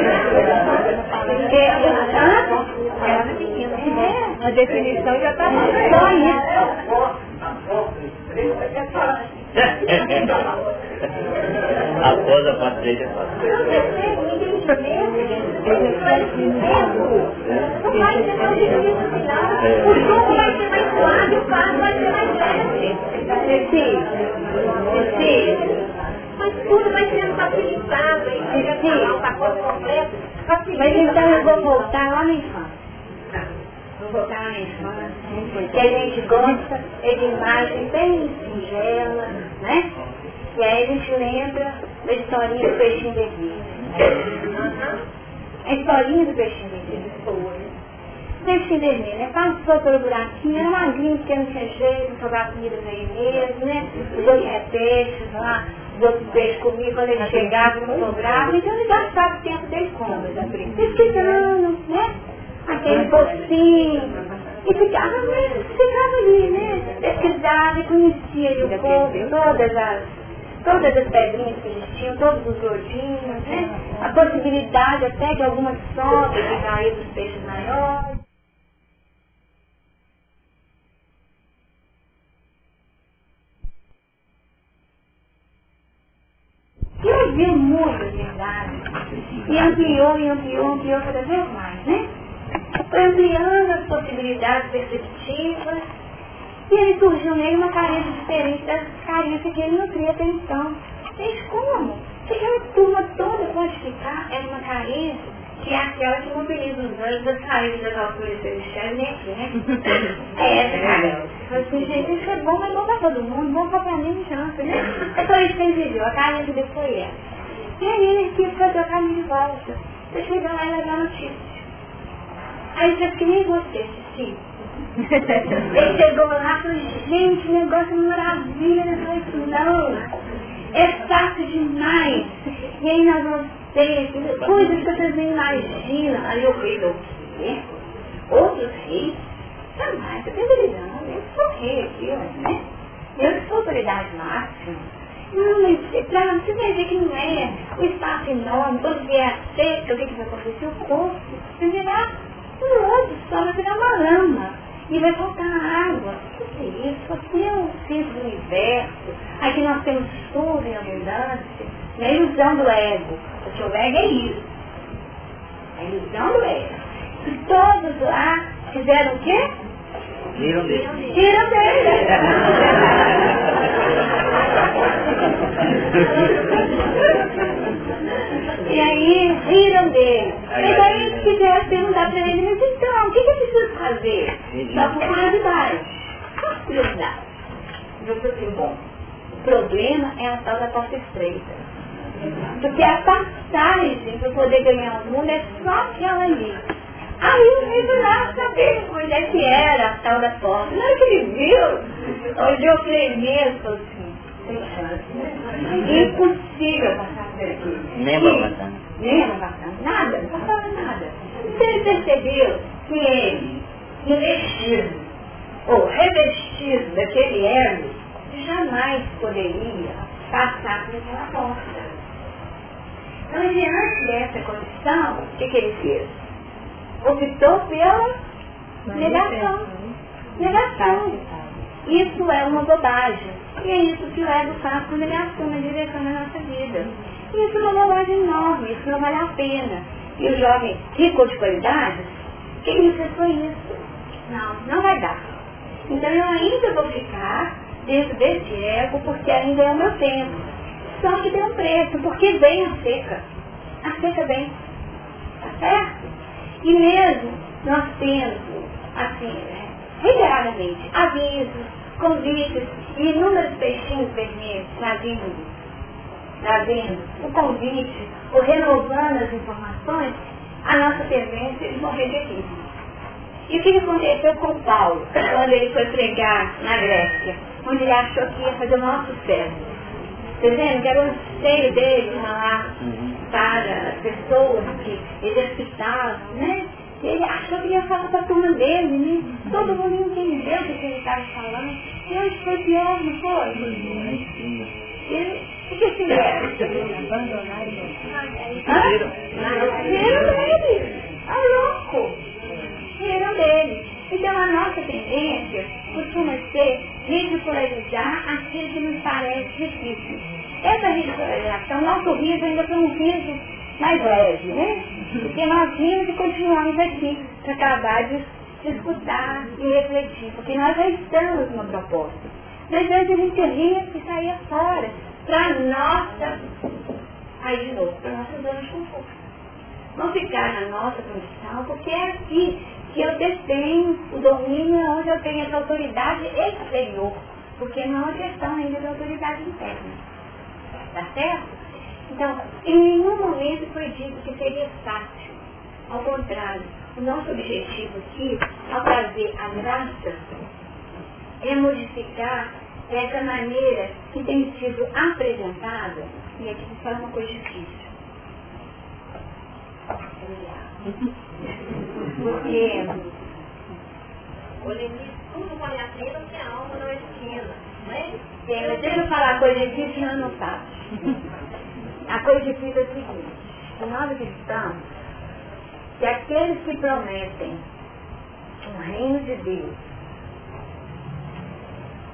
Porque, ah, ela é pequena, é, a definição já está só isso. Após a partilha, não vai ser tão difícil, não. O jogo vai ser mais suave, o passo vai ser mais leve. Sim. Mas tudo vai sendo facilitado, hein? Chega a falar o pacote completo. Mas então eu vou voltar lá na infância. Vou voltar lá na infância. Que a gente gosta é de imagem bem singela, né? E aí a gente lembra da historinha do peixinho vermelho. A historinha do peixinho vermelho. Peixinho vermelho, né? Passou pelo buraquinho, era magrinho, porque não tinha jeito, sobrava comida pra ele mesmo, né? Os outros peixes lá, os outros peixes comiam, quando ele chegava não sobrava, então ele gastava o tempo dele como? Pesquisando, né? Aquele pocinho. E ficava, ficava ali, né? Pesquisava e conhecia ali o povo, todas as todas as pedrinhas que eles tinham, todos os gordinhos, né? A possibilidade até de algumas sobras de cair dos peixes maiores. E vi muitas verdades. E ampliou, e ampliou, ampliou cada vez mais, né? Ampliando as possibilidades perspectivas. E aí surgiu nele uma carência diferente das carências que ele nutria até então. Gente, como? Se aquela turma toda pode é uma carência que é aquela que mobiliza os anjos das carências das alturas celestiais, nem aqui, né? É essa carência. Falei assim, gente, isso é bom, mas bom pra todo mundo, bom pra mim, chance, né? É só isso que ele viveu, a carência dele foi essa. E aí ele quis fazer o caminho de volta. Você chega lá e levar notícia. Aí você que nem você, sim. Ele chegou lá e falou, gente, negócio é maravilha, não é isso não. É fácil demais. E aí nós vamos ter coisas que vocês nem imaginam. Aí eu falei, o quê? Outros reis? Jamais, eu tenho televisão, eu sou rei aqui, né? Eu sou autoridade máxima. Não, mas pra você vai ver que não é o espaço enorme, quando vier seca, o que, que vai acontecer? O corpo vai virar um outro só, vai virar uma lama. E vai faltar água. O que é isso? Aqui é o centro do universo. Aqui nós temos tudo em abundância. A ilusão do ego. O seu ego é isso. A ilusão do ego. E todos lá fizeram o quê? Viram dele. Tiram dele. E aí riram dele. E daí se quiser perguntar para ele, mas então, o que, que eu preciso fazer? Só por curiosidade. Só por curiosidade. Eu falei assim, bom, o problema é a tal da porta estreita. Porque a passagem para poder ganhar o mundo é só aquela ali. Aí o foi lá saber onde é que era a tal da porta. Na hora que ele viu, olhou para ele mesmo e falou assim, sem chance. Impossível passar por aqui. Nem vai passar. Nem vai passar nada, não passava nada. Então ele percebeu que ele, investido, ou revestido daquele elo, jamais poderia passar por aquela porta. Então, diante dessa condição, o que, que ele fez? Optou pela negação. Negação. Isso é uma bobagem. E é isso que o ego faz com negação na direção da nossa vida. E isso é uma bobagem enorme, isso não vale a pena. E o jovem rico de qualidade, que ele fez foi isso. Não, não vai dar. Então eu ainda vou ficar dentro desse ego porque ainda é o meu tempo. Só que tem um preço, porque vem a seca. A seca vem. Tá certo? E mesmo nós temos, assim, né, reiteradamente, avisos, convites e inúmeros peixinhos vermelhos trazendo, trazendo o convite, ou renovando as informações, a nossa tendência de morrer de aqui. E o que aconteceu com Paulo, quando ele foi pregar na Grécia, onde ele achou que ia fazer o maior sucesso? Entendendo? Que era o anseio dele de falar para as pessoas que exercitavam, né? Ele achou que ia falar para a turma dele, né? Todo mundo entendeu o que ele estava falando. E hoje foi pior, não foi? E o que que era? Riram dele. Ah, louco. Riram dele. Então a nossa tendência costuma ser ridicularizar aquilo que nos parece difícil. essa regeneração, nosso riso ainda foi um riso mais leve, né? Porque nós rimos e continuamos aqui para acabar de, escutar e refletir, porque nós já estamos no propósito. Às vezes a gente ria e saía fora, para nossa, aí de novo, para nossa zona de conforto. Não ficar na nossa condição, porque é aqui que eu detenho o domínio onde eu tenho essa autoridade exterior, porque não é questão ainda de autoridade interna. Tá certo? Então, em nenhum momento foi dito que seria fácil. Ao contrário, o nosso objetivo aqui, ao trazer a graça, é modificar essa maneira que tem sido apresentada, e aqui se fala uma coisa difícil. Porque o limite, tudo vale a pena que a alma não é pequena. Né? É, mas deixa eu falar coisa difícil eu não faço. A coisa difícil é o seguinte, nós acreditamos que aqueles que prometem o reino de Deus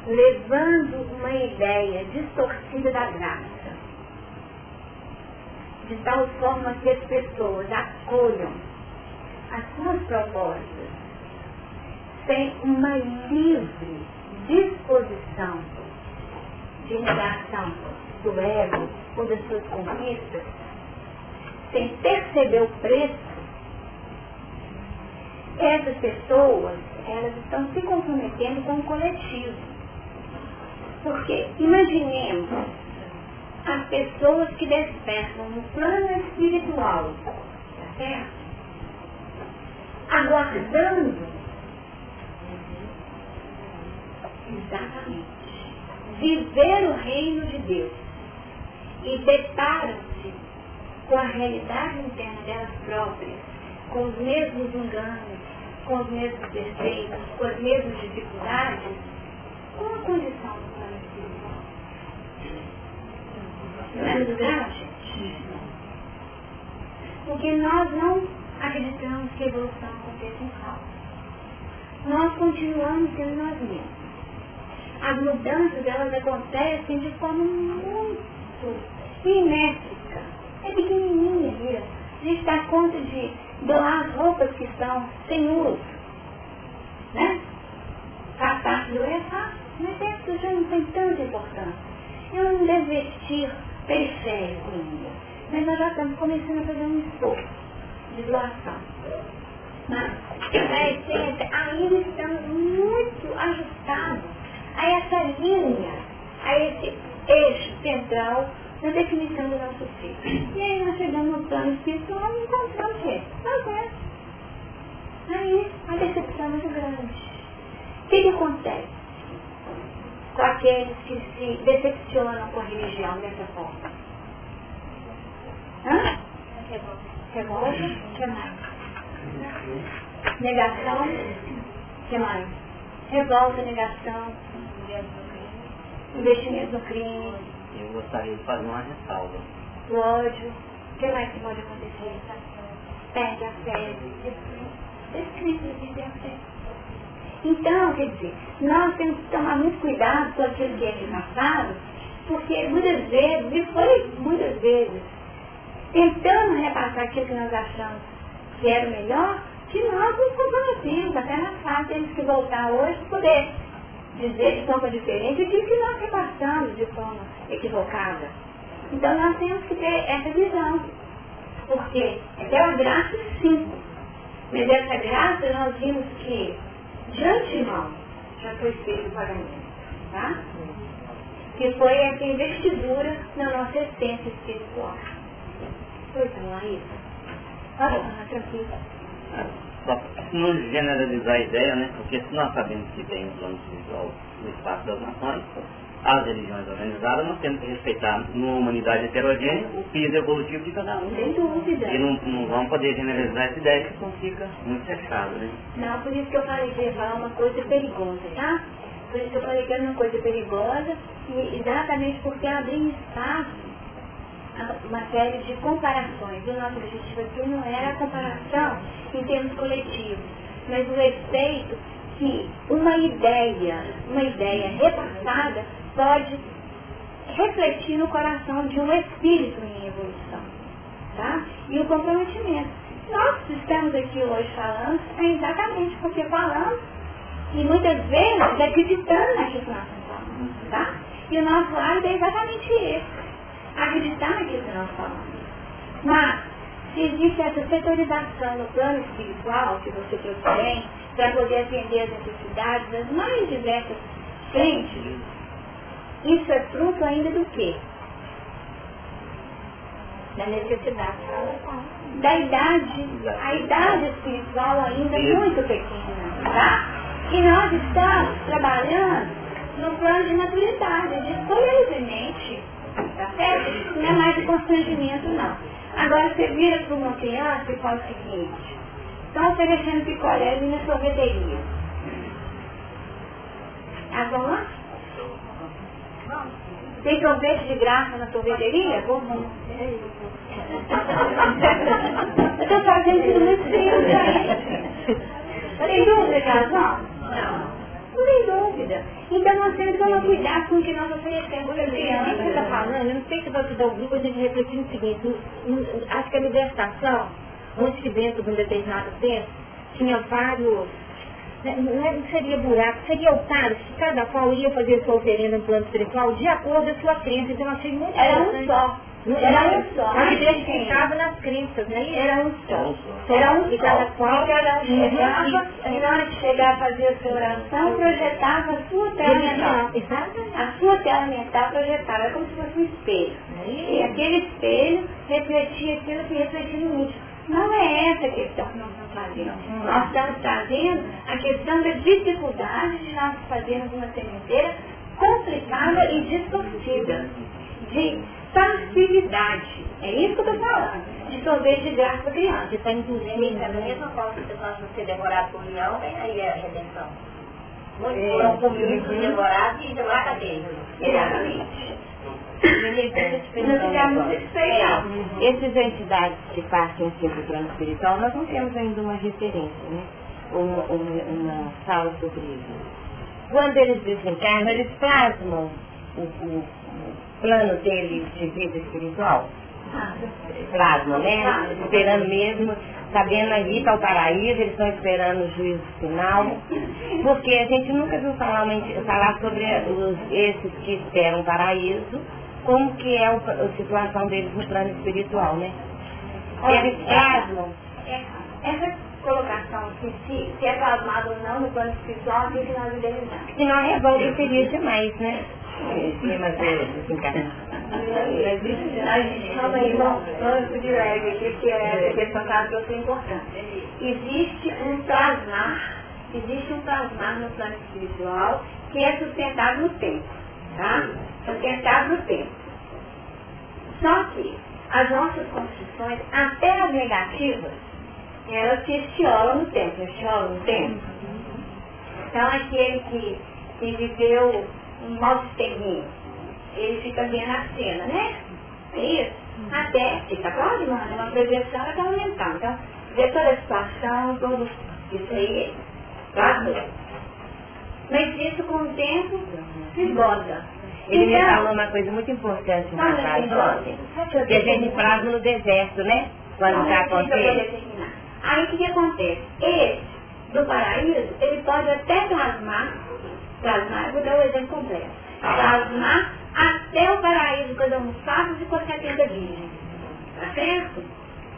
levando uma ideia distorcida da graça, de tal forma que as pessoas acolham as suas propostas sem uma livre disposição de negação do ego ou das suas conquistas, sem perceber o preço, essas pessoas, elas estão se comprometendo com o coletivo. Porque imaginemos as pessoas que despertam no plano espiritual, tá certo? Aguardando exatamente viver o reino de Deus e deparam-se com a realidade interna delas próprias, com os mesmos enganos, com os mesmos defeitos, com as mesmas dificuldades, qual a condição do espiritual? Não é grave? Porque nós não acreditamos que a evolução aconteça em caos. Nós continuamos sendo nós mesmos. As mudanças, elas acontecem de forma muito simétrica. É pequenininha, viu? A gente dá conta de doar as roupas que estão sem uso. Né? Faz parte do é fácil. Mas isso já não tem tanta importância. Eu não devo vestir periférico ainda. Mas nós já estamos começando a fazer um esforço Mas, na essência, ainda estamos muito ajustados a essa linha, a esse eixo central na definição do nosso ser. E aí nós chegamos no plano espiritual e encontramos o quê? Nós Aí a decepção é muito grande. O que, que acontece? com aqueles que se decepcionam com a religião dessa forma? Hã? Revolta. Que mais? Negação. O que mais? Revolta, negação. Investimento no crime. Eu gostaria de fazer uma ressalva. O ódio. O que mais que pode acontecer? Perde a fé. Descrito de a fé. Então, quer dizer, nós temos que tomar muito cuidado com aquilo que é passado, porque muitas vezes, e foi muitas vezes, tentando repassar aquilo que nós achamos que era o melhor, que nós nos comprometemos, até na fase temos que voltar hoje poder dizer de forma diferente aquilo que nós repassamos de forma equivocada. Então nós temos que ter essa visão. Porque é pela graça sim. Mas essa graça nós vimos que de antemão já foi feito o pagamento. Tá? Que foi essa investidura na nossa essência espiritual. Pois não, tranquilo. Só não generalizar a ideia, né? Porque se nós sabemos que tem um plano espiritual no espaço das nações, as religiões organizadas, nós temos que respeitar numa humanidade heterogênea o piso evolutivo de cada um. Sem dúvida. E não, não vamos poder generalizar essa ideia, que fica muito fechado, né? Não, por isso que eu falei que levar uma coisa perigosa, tá? Por isso que eu falei que era uma coisa perigosa, e exatamente porque abriu espaço uma série de comparações. O nosso objetivo aqui não era a comparação em termos coletivos, mas o efeito que uma ideia, uma ideia repassada pode refletir no coração de um espírito em evolução. Tá? E o comprometimento. Nós estamos aqui hoje falando é exatamente porque falamos e muitas vezes acreditando naquilo que nós falando. Tá? E o nosso lado é exatamente esse. Acreditar naquilo que nós falamos. Mas, se existe essa setorização no plano espiritual que você trouxe para poder atender as necessidades das mais diversas frentes, isso é fruto ainda do quê? Da necessidade. Da idade, a idade espiritual ainda é muito pequena, tá? E nós estamos trabalhando no plano de maturidade, de escolher certo? Não é mais de constrangimento, não. Agora você vira para uma criança e fala o seguinte, estão oferecendo picolé na sorveteria. Ah, vamos lá? Tem sorvete de graça na sorveteria? Vamos. Eu estou fazendo tudo muito aí. Tem dúvida, casal? Não. Não tem dúvida. Então nós temos que tomar cuidado com o que nós oferecemos para criança. você está falando, eu não sei se você dá o grupo, a gente refletir no seguinte, acho que a libertação, antes que dentro de um determinado tempo, tinha vários né, não é, seria buraco, seria altares, que cada qual ia fazer sua oferenda no plano espiritual de acordo com a sua crença. Então eu achei muito Era um só. Era um só. A igreja ficava nas crenças, né? Era um só. Era um E cada só. qual cada um chegava, e na hora de chegar a fazer a sua oração, projetava a sua tela mental. Exatamente. A sua tela mental projetava, era como se fosse um espelho. E aquele espelho refletia aquilo que refletia no íntimo. Não é essa a questão que nós estamos fazendo. Nós estamos trazendo a questão da dificuldade de nós fazermos uma sementeira complicada e distorcida. De passividade. É isso que eu estou falando. De sorvete de graça para criança. Você está induzindo da mesma forma que nós não ser devorado por leão, vem aí a redenção. Muitos foram comidos, devorados e devorar cadeia. Exatamente. Nós ficamos satisfeitos. Essas entidades que partem assim do plano espiritual, nós não temos ainda uma referência, né? Uma, uma, uma fala sobre isso. Quando eles desencarnam, eles plasmam o, o plano deles de vida espiritual. Plasmam, né? Esperando mesmo, sabendo ali está o paraíso, eles estão esperando o juízo final. Porque a gente nunca viu falar, falar sobre os, esses que esperam o paraíso, como que é o- a situação deles no plano espiritual, né? Eles plasmam. É, Essa colocação, se, se, se é plasmado ou não no plano espiritual, tem que nós idealizamos. Se não, revolta seria demais, né? Aqui, que é importante. Existe um plasmar, existe um plasmar no plano espiritual que é sustentado no tempo, tá? Sustentado no tempo. Só que as nossas construções, até as negativas, elas se estiolam no tempo, estiolam no tempo. Então aquele que, que viveu um mau terreno, ele fica vendo a cena, né? É isso? Até fica plasmando, uma projeção é mental. Então, vê toda a situação, todo isso aí, plasmou. Mas isso com o tempo se esgota. Ele me Então, falou uma coisa muito importante na frase Que a gente plasma no deserto, né? Quando está acontecendo. Aí o que, que acontece? Esse do paraíso, ele pode até plasmar, plasmar, vou dar o exemplo completo, plasmar até o paraíso quando almoçados e com 70 virgens. Tá certo?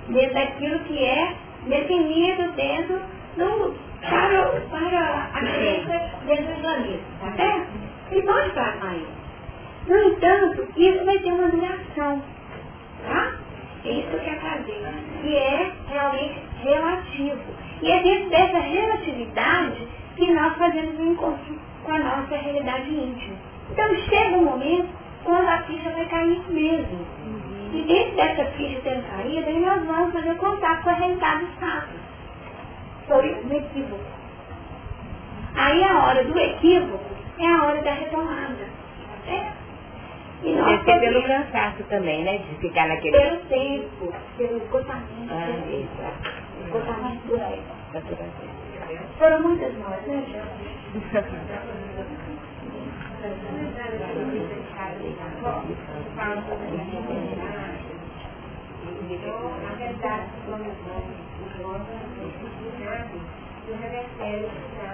Dentro daquilo que é definido dentro do, para, o- para a crença dentro do islamismo. Tá certo? Ele pode plasmar isso. No entanto, isso vai ter uma duração. Tá? É isso que quero fazer. Que é realmente relativo. E é dentro dessa relatividade que nós fazemos um encontro com a nossa realidade íntima. Então chega um momento quando a ficha vai cair mesmo. E dentro dessa ficha tendo caído, aí nós vamos fazer contato com a realidade fatos. Foi um equívoco. Aí a hora do equívoco é a hora da retomada. Tá certo? E nós Deve pelo cansaço também, né? De ficar naquele... pelo tempo, pelo esgotamento, Ah, pelo isso. esgotamento do tempo. Saturação. Foram muitas nós, né, gente? na verdade, quando os órgãos disciplinados, o revertério está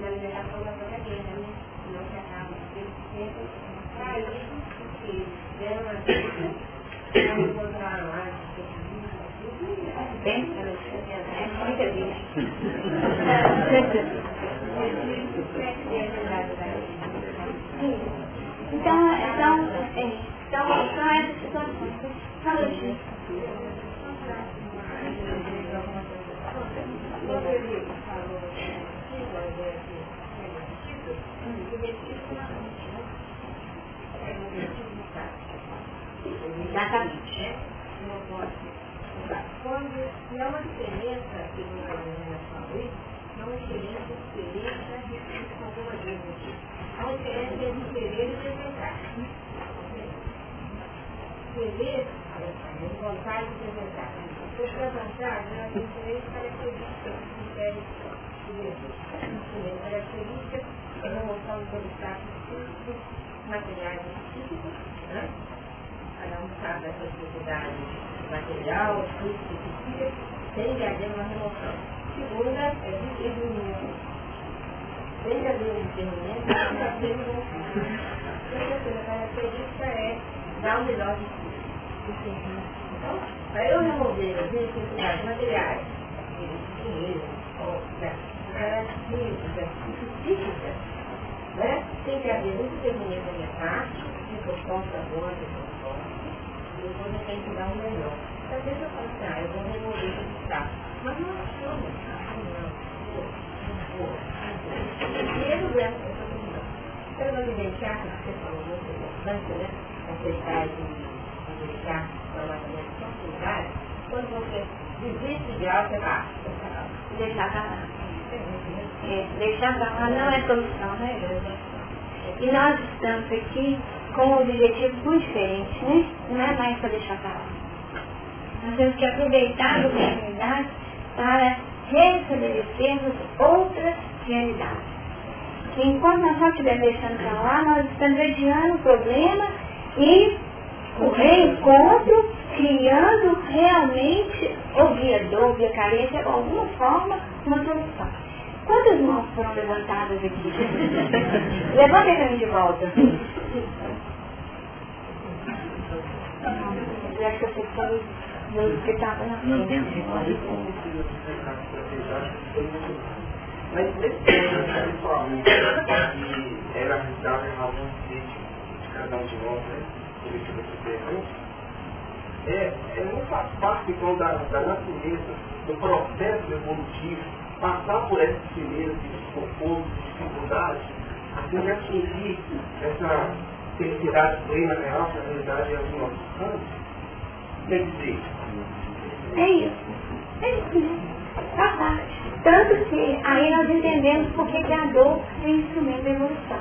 na liberação da própria vida, né? Não se acaba sempre isso, porque deram uma vida para encontrar lá, Bem, é muita vida. Então, então, é, então, então essa situação. Fala, gente. Exatamente. Quando não há diferença, que o falou isso, não uma diferença de experiência de alguma dúvida. Uma diferença entre querer e representar. Querer é vontade de representar. Porque a vontade, ela tem três características que querem Primeira característica é a remoção dos obstáculos físicos, materiais e psíquicos, né? Cada um sabe dessa dificuldade material, física e psíquica, tem que haver uma remoção. Segunda é discernimento. Tem que haver um discernimento para ter remoção. E a terceira característica é dar o melhor de si. Então, para eu remover as minhas dificuldades materiais, dinheiro, físicas e psíquicas, né? tem que haver um discernimento da minha parte, de que eu posso agora, que eu posso, e eu tenho que dar o melhor. Às vezes eu falo assim, ah, eu vou remover esse obstáculo, mas não assumo, essa. Então, nós evidenciar, que você falou muito importante, né? Aceitar e evidenciar trabalhamento facilidade, quando você desiste de algo, você vai, Deixar calar. É, deixar calar não é solução, né? E nós estamos aqui com um objetivo muito diferente, né? Não é mais para deixar calar. Nós temos que aproveitar a oportunidade para restabelecermos outras realidades. Enquanto nós só estivermos deixando calar, nós estamos adiando o problema e o reencontro, criando realmente ou via dor, via carência, de alguma forma, uma solução. Quantas mãos foram levantadas aqui? Levanta para mim de volta. Eu acho que eu sei que estava na frente. Mas nesse ponto, principalmente, que era arriscado em alguns vídeos de cada um de nós, né? Por isso que você pergunta, é, é não faz parte então, da, da natureza, do processo evolutivo, passar por essas primeiras desconfortos, dificuldades, até atingir essa felicidade plena real, que na realidade é o nosso canto. Quer dizer, É isso. É isso mesmo. Faz parte. Tanto que aí nós entendemos por que a dor é um instrumento da evolução.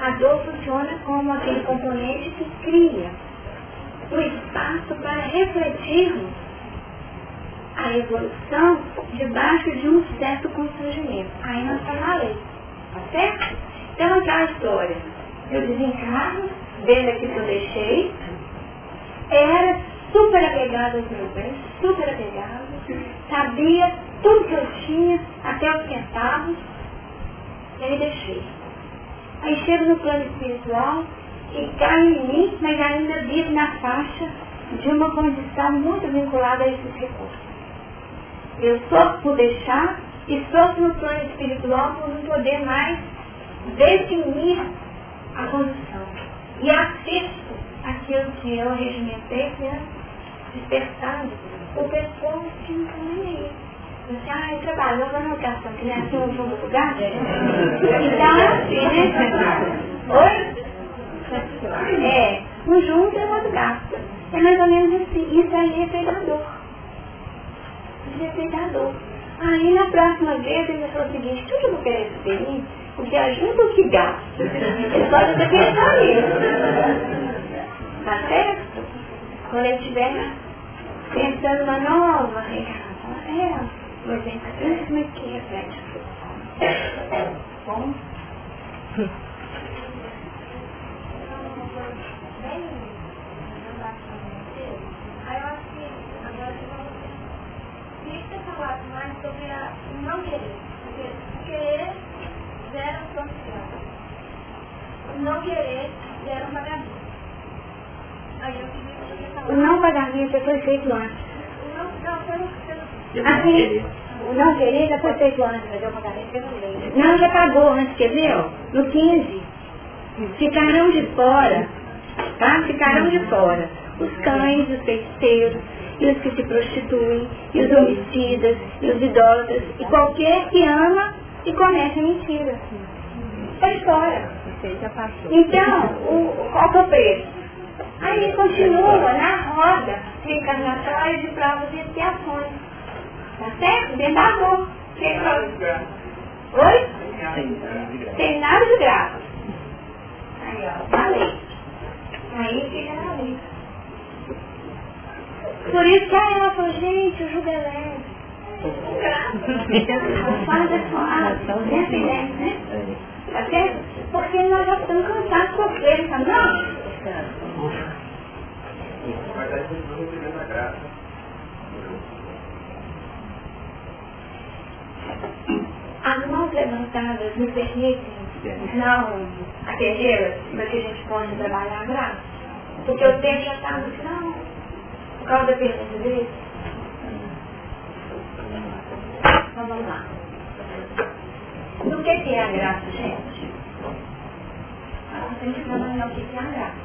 A dor funciona como aquele componente que cria o espaço para refletirmos a evolução debaixo de um certo constrangimento. Aí nós estamos na lei. Tá certo? Então aquela história. Eu desencarno, vendo aquilo que eu deixei, era super apegado aos meus bens, super apegado, sabia tudo que eu tinha, até os centavos, e aí deixei. Aí chego no plano espiritual e cai em mim, mas ainda vivo na faixa de uma condição muito vinculada a esses recursos. Eu sofro por deixar e sofro no plano espiritual por não poder mais definir a condição. E assisto aquilo que eu regimentei sendo despertado por pessoas que não estão nem aí. Você, ah, ele trabalhou na aqui no fundo do lugar. Então é assim, né? Oi? É, um junto é outro gasto. É mais ou menos assim. Isso aí é pegador. Isso é pegador. Aí na próxima vez ele falou o seguinte, tudo que eu quero receber, o que ajuda o que gasta. Ele pode até pensar nisso. Tá certo? Quando ele estiver tentando uma nova reação. É, mas é mesmo que reflete a Bom? mais sobre a não querer. Porque querer gera um conflito. Não querer gera um antes. Não, você não. Eu não Assim, o não querer já foi feito antes. Mas é o pagamento que eu não. Não, já pagou antes, quer ver? ó? No 15. Ficarão de fora, tá? Ficarão de fora os cães, os feiticeiros, e os que se prostituem, e os homicidas, e os idólatras, e qualquer que ama e comete mentira. Está de fora. Então, o, qual que é o preço? Aí continua na roda reencarnatória de provas e expiações. Tá certo? Dentro da dor. Que prova? Oi? Seminário de graça. Aí, ó, na lei. Aí fica na lei. Por isso que aí ela falou, gente, o jugo é leve. Faz a sua nessa ideia, né? Tá certo? Porque nós já estamos cansados com ele, tá não? Mas aí continua recebendo a graça. As mãos levantadas me permitem não atendê-las para que a gente possa trabalhar a graça. Porque o tempo já está no final. Por causa da pergunta dele. Então vamos lá. O que que é a graça, gente? Nós temos que trabalhar o que é a graça.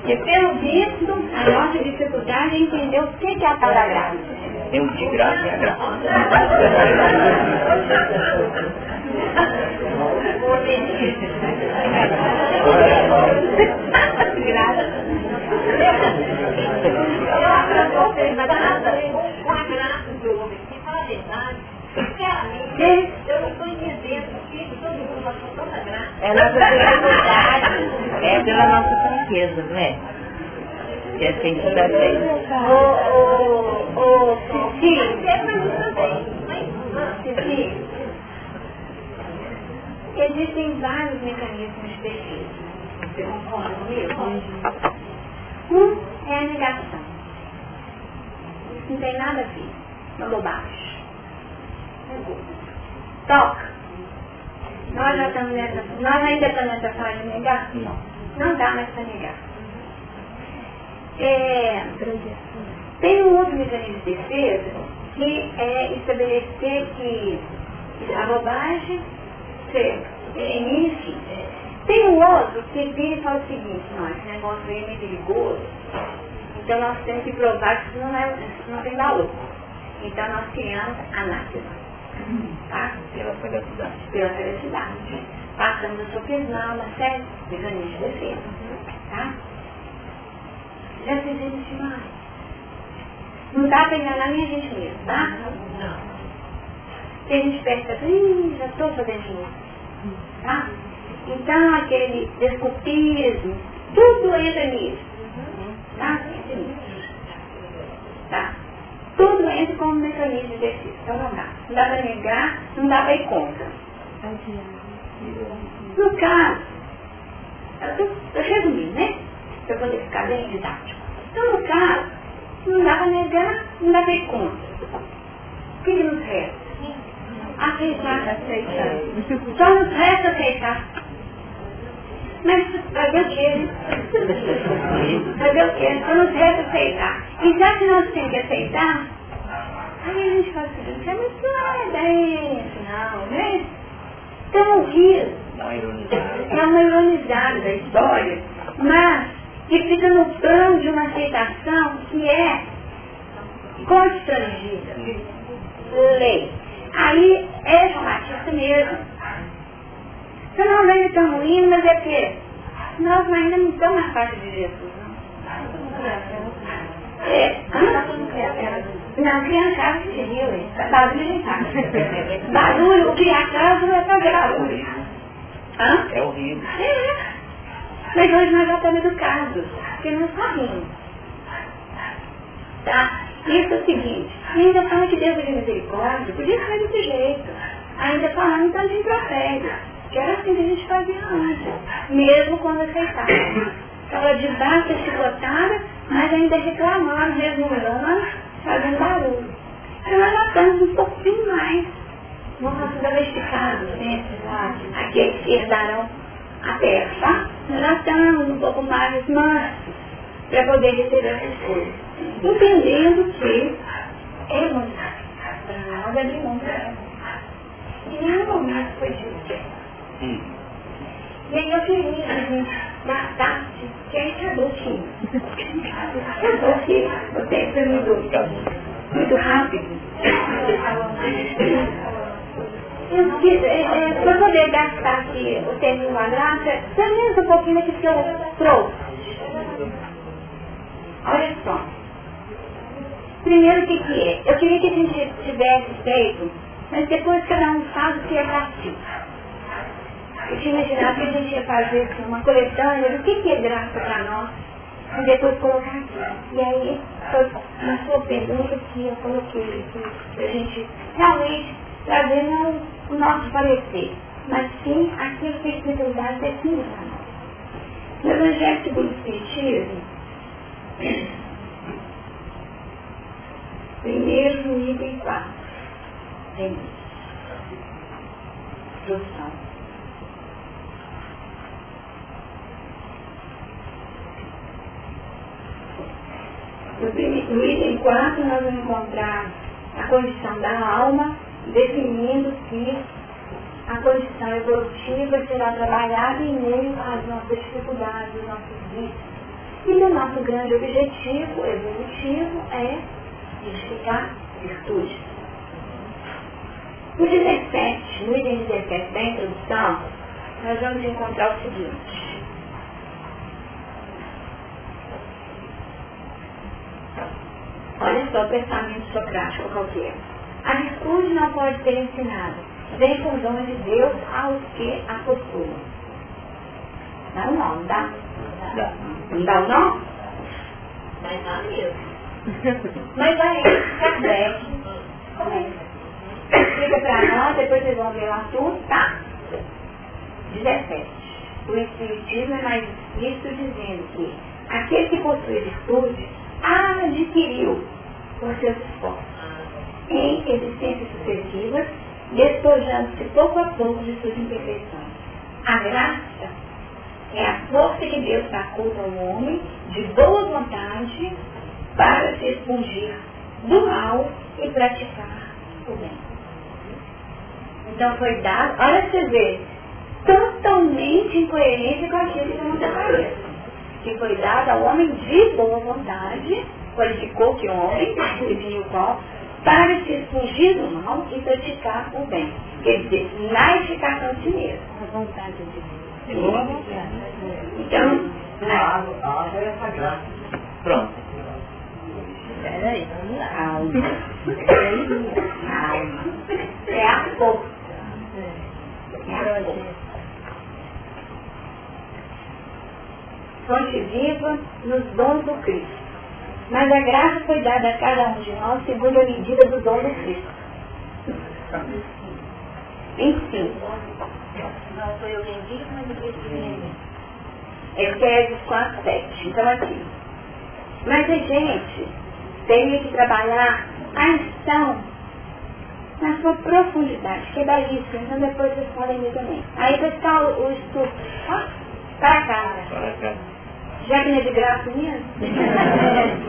Porque pelo visto, a nossa dificuldade é entender o que que é a tal da graça. Tem um de graça e a graça. Com a graça do homem, que fala a verdade, sinceramente, eu não estou entendendo porque todo mundo passou tanta graça. É nossa dificuldade, é pela nossa fraqueza, não é? Que a gente está bem. Ô, ô, ô, Cici, É existem vários mecanismos de defesa. Você concorda comigo? Um é a negação. Não tem nada a ver. Uma bobagem. Toca. Nós já estamos nessa. Nós ainda estamos nessa fase de negar? Não. Dá mais para negar. É, tem um outro mecanismo de defesa que é estabelecer que a bobagem seja enfim. Tem um outro que vira e fala o seguinte, não, esse negócio aí é meio perigoso, então nós temos que provar que isso não, é, isso não tem valor. Então nós criamos a náusea. Tá? Pela sagacidade. pela felicidade. Passamos a sofismar uma série de mecanismos de defesa. Tá? Já fizemos demais. Não dá para enganar nem a gente mesmo, tá? Não. Se a gente pensa, ih, já estou fazendo de novo. Tá? Então aquele desculpismo, tudo entra nisso. Tá? Tá? Tudo entra como mecanismo de defesa. Então não dá. Não dá para negar, não dá para ir contra. No caso, eu tô, eu resumi, né? Para poder ficar bem didático. Então, no caso, não dá para negar, não dá para ir contra. O que, nos resta? Aceitar. Aceitar. Só nos resta aceitar. Mas fazer o quê? Fazer o quê? Só nos resta aceitar. E já que nós temos que aceitar, aí a gente fala o seguinte, "Ah, mas não é assim, não, né? Então, uma ironizada. é uma ironizada da história, mas que fica no plano de uma aceitação que é constrangida. Lei. Aí é traumatista mesmo. Então nós ainda estamos indo, mas é porque nós ainda não estamos na parte de Jesus. Não. É, hã? Não, criar casa hein? barulho em casa. Barulho, o criar casa não é fazer barulho. Hã? É horrível. É. Mas hoje nós já estamos educados, porque nós sabemos. Tá? Isso é o seguinte, ainda fala que Deus é de misericórdia, podia ser desse jeito. Ainda falando então de impropério, que era assim que a gente fazia antes, mesmo quando aceitava. Estava de baixa chicotada, mas ainda reclamando, resmungando, fazendo barulho. Aí nós um pouquinho mais. Vamos domesticados, né? Aqueles que herdarão a terra, tá? Nós estamos um pouco mais mansos para poder receber essas coisas. Entendendo que é para nós abrir mão Em nenhum momento foi. Hum. E aí eu queria que a gente que aqui. Acabou aqui, o tempo é muito, muito rápido. Eu quis, é, é, para poder gastar aqui o tempo com a graça, pelo um pouquinho daquilo que eu trouxe. Olha só. Primeiro o que, que é? Eu queria que a gente tivesse feito, mas depois cada um faz o que é si. Eu tinha imaginado que a gente ia fazer assim, uma coletânea do que, que é graça para nós e depois colocar aqui. E aí foi uma sua pergunta que eu coloquei para a gente realmente trazer o nosso parecer, mas sim aquilo que a Espiritualidade define para nós. No Evangelho segundo o Espiritismo, primeiro item 4, tem instrução. No item 4 nós vamos encontrar a condição da alma, definindo que a condição evolutiva será trabalhada em meio às nossas dificuldades, os nossos vícios. E o nosso grande objetivo evolutivo é edificar virtudes. No 17, no item 17 da introdução, nós vamos encontrar o seguinte. Olha só o pensamento socrático qualquer. A virtude não pode ser ensinada, vem com dom de Deus aos que a possuem. Não, não, não dá? Não dá o não? Mas dá mesmo. Mas aí, Kardec, explica para nós, depois vocês vão ver o assunto, tá? 17. O Espiritismo é mais explícito dizendo que aquele que possui virtude adquiriu por seus esforços em existências sucessivas, despojando-se pouco a pouco de suas imperfeições. A graça é a força que Deus faculta ao homem de boa vontade para se expungir do mal e praticar o bem. Então foi dado, olha você vê, totalmente coerência com aquilo que não aparece. Que foi dado ao homem de boa vontade, qualificou que homem, definiu qual, para se fugir do mal e praticar o bem. Quer dizer, na edificação de si mesmo. A vontade de Deus. Então, a água é sagrada. Pronto. Peraí, calma. Calma. É a força. É a força. Fonte viva nos dons do Cristo. Mas a graça foi dada a cada um de nós segundo a medida do dom do Cristo. Enfim. Não foi eu quem disse, mas Cristo quem Efésios 4, 7. Então aqui. Mas a gente tem que trabalhar a ação na sua profundidade, que é belíssimo. Então depois vocês podem ver também. Aí pessoal, o estudo. Ó, para cá. Para cá já que não é de graça mesmo,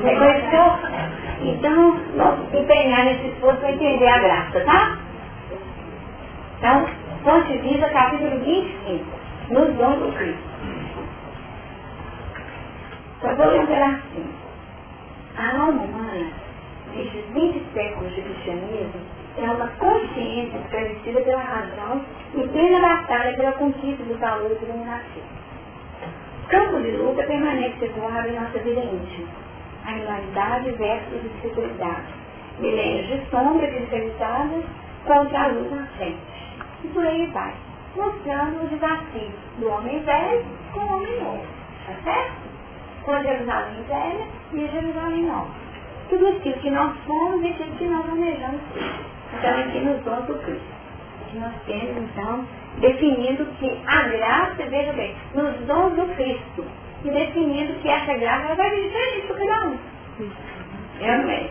reconheceu? Então, vamos empenhar nesse esforço para entender a graça, tá? Então, Fonte Viva, capítulo 25, nos dons do Cristo. Só vou lembrar assim, a alma humana, nesses 20 séculos de cristianismo, é uma consciência esclarecida pela razão e plena batalha pela conquista dos valores iluminativos campo de luta permanece situado em nossa vida íntima. Animalidade versus espiritualidade. Milênios de sombra desrealizadas contra a luz na frente. E por aí vai. Mostrando o desafio do homem velho com o homem novo. Tá certo? Com a Jerusalém velha e a Jerusalém nova. Tudo aquilo que nós somos e aquilo que nós almejamos. Então aqui nos dons do Cristo que nós temos, então, definindo que a graça, veja bem, nos dons do Cristo, e definindo que essa graça vai vir diferente para cada um. Eu amei.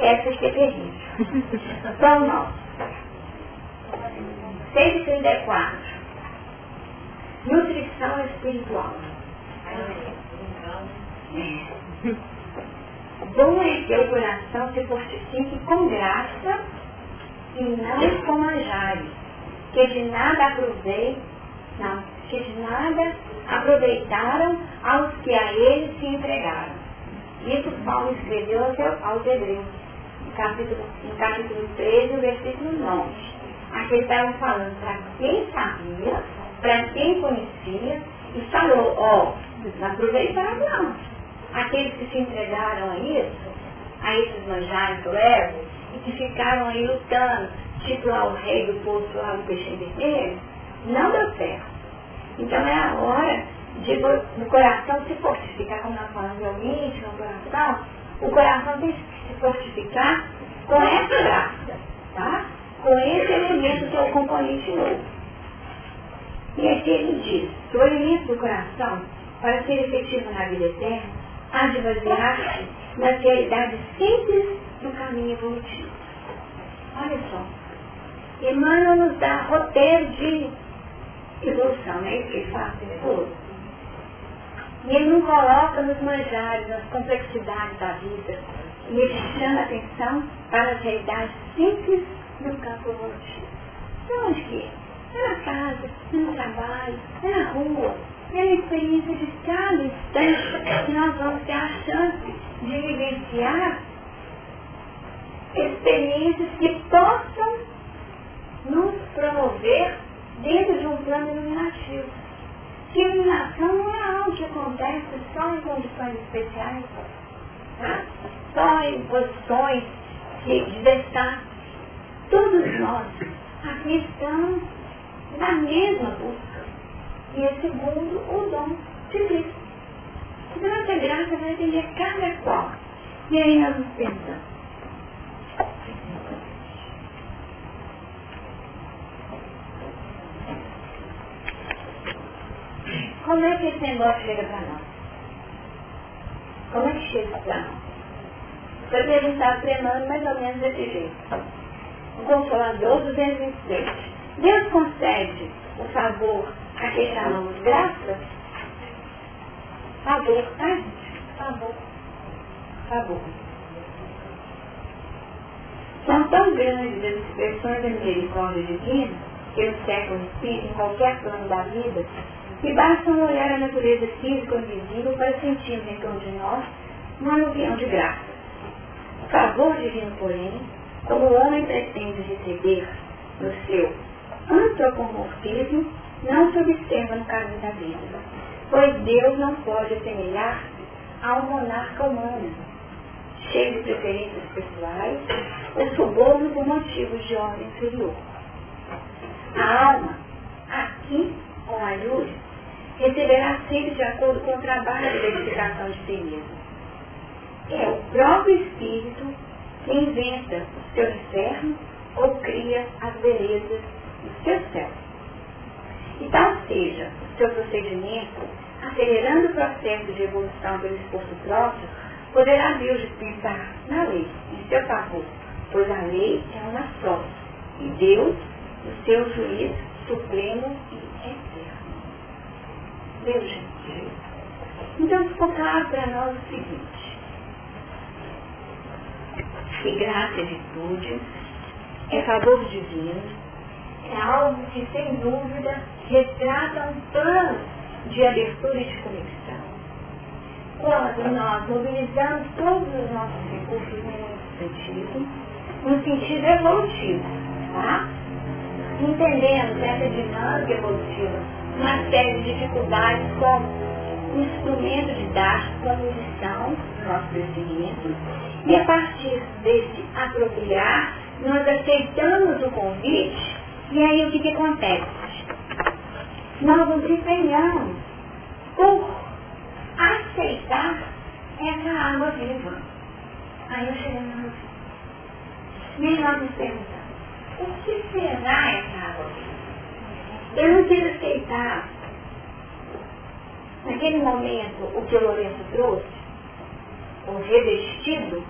Essa que é terrível. Pão nós. 134. Nutrição espiritual. É. Bom é que o coração se fortifique com graça e não com manjares, que de nada aproveitem, não, que de nada aproveitaram aos que a ele se entregaram. Isso Paulo escreveu aos Hebreus, no capítulo, capítulo 13, versículo 9. Aqui ele estava falando para quem sabia, para quem conhecia, e falou, ó, oh, aproveitaram não. Aqueles que se entregaram a isso, a esses manjares leves, e que ficaram aí lutando, tipo lá o rei do poço lá no peixe vermelho, não deu certo. Então é a hora de o coração se fortificar, como nós falamos, o íntimo, o coração, o coração tem que se fortificar com essa graça, tá? Com esse elemento que é o componente novo. E aqui ele diz que o elemento do coração, para ser efetivo na vida eterna, há de basear-se nas realidades simples do caminho evolutivo. Olha só. Emmanuel nos dá roteiro de evolução, não é isso que ele faz? E ele não coloca nos manjares, nas complexidades da vida. E ele chama atenção para as realidades simples do campo evolutivo. Então, onde que é? É na casa, é no trabalho, é na rua, é na experiência de cada instante que nós vamos ter a chance de vivenciar experiências que possam nos promover dentro de um plano iluminativo. Que iluminação não é algo que acontece só em condições especiais, tá? só em posições de, de. Todos nós aqui estamos na mesma busca. E é segundo o dom de Cristo. Então essa graça vai atender cada qual. E aí nós nos pensamos. Como é que esse negócio chega para nós? Como é que chega para nós? Então a gente estava treinando mais ou menos desse jeito. O Consolador 226. Deus concede o favor a quem chamamos graça? Favor, tá gente? Favor. Favor. São tão grandes as expressões da misericórdia divina que o século espírito em qualquer plano da vida e basta olhar a natureza física invisível para sentirmos em torno de nós uma aluvião de graça. O favor divino, porém, como o homem pretende receber no seu antropomorfismo, não se observa no caminho da vida, pois Deus não pode assemelhar-se a um monarca humano, cheio de preferências pessoais ou suborno por motivos de ordem inferior. A alma, aqui com a luz, receberá sempre de acordo com o trabalho de verificação de si mesmo. É o próprio Espírito que inventa o seu inferno ou cria as belezas do seu céu. E tal seja o seu procedimento, acelerando o processo de evolução pelo esforço próprio, poderá Deus dispensar na lei, em seu favor, pois a lei é uma só, e Deus, o seu juiz supremo e eterno. Gente. Então ficou claro para nós o seguinte. Que graça e virtude é favor divino, é algo que sem dúvida retrata um plano de abertura e de conexão. Quando nós mobilizamos todos os nossos recursos nesse sentido, no sentido evolutivo, tá? Entendendo essa dinâmica evolutiva uma série de dificuldades como instrumento de dar condição nosso crescimento e a partir desse apropriar, nós aceitamos o convite e aí o que, que acontece? Nós nos empenhamos por aceitar essa água viva. Aí eu cheguei no E nós nos perguntamos, o que será essa água viva? Eu não quis aceitar, naquele momento, o que o Lourenço trouxe, o revestido,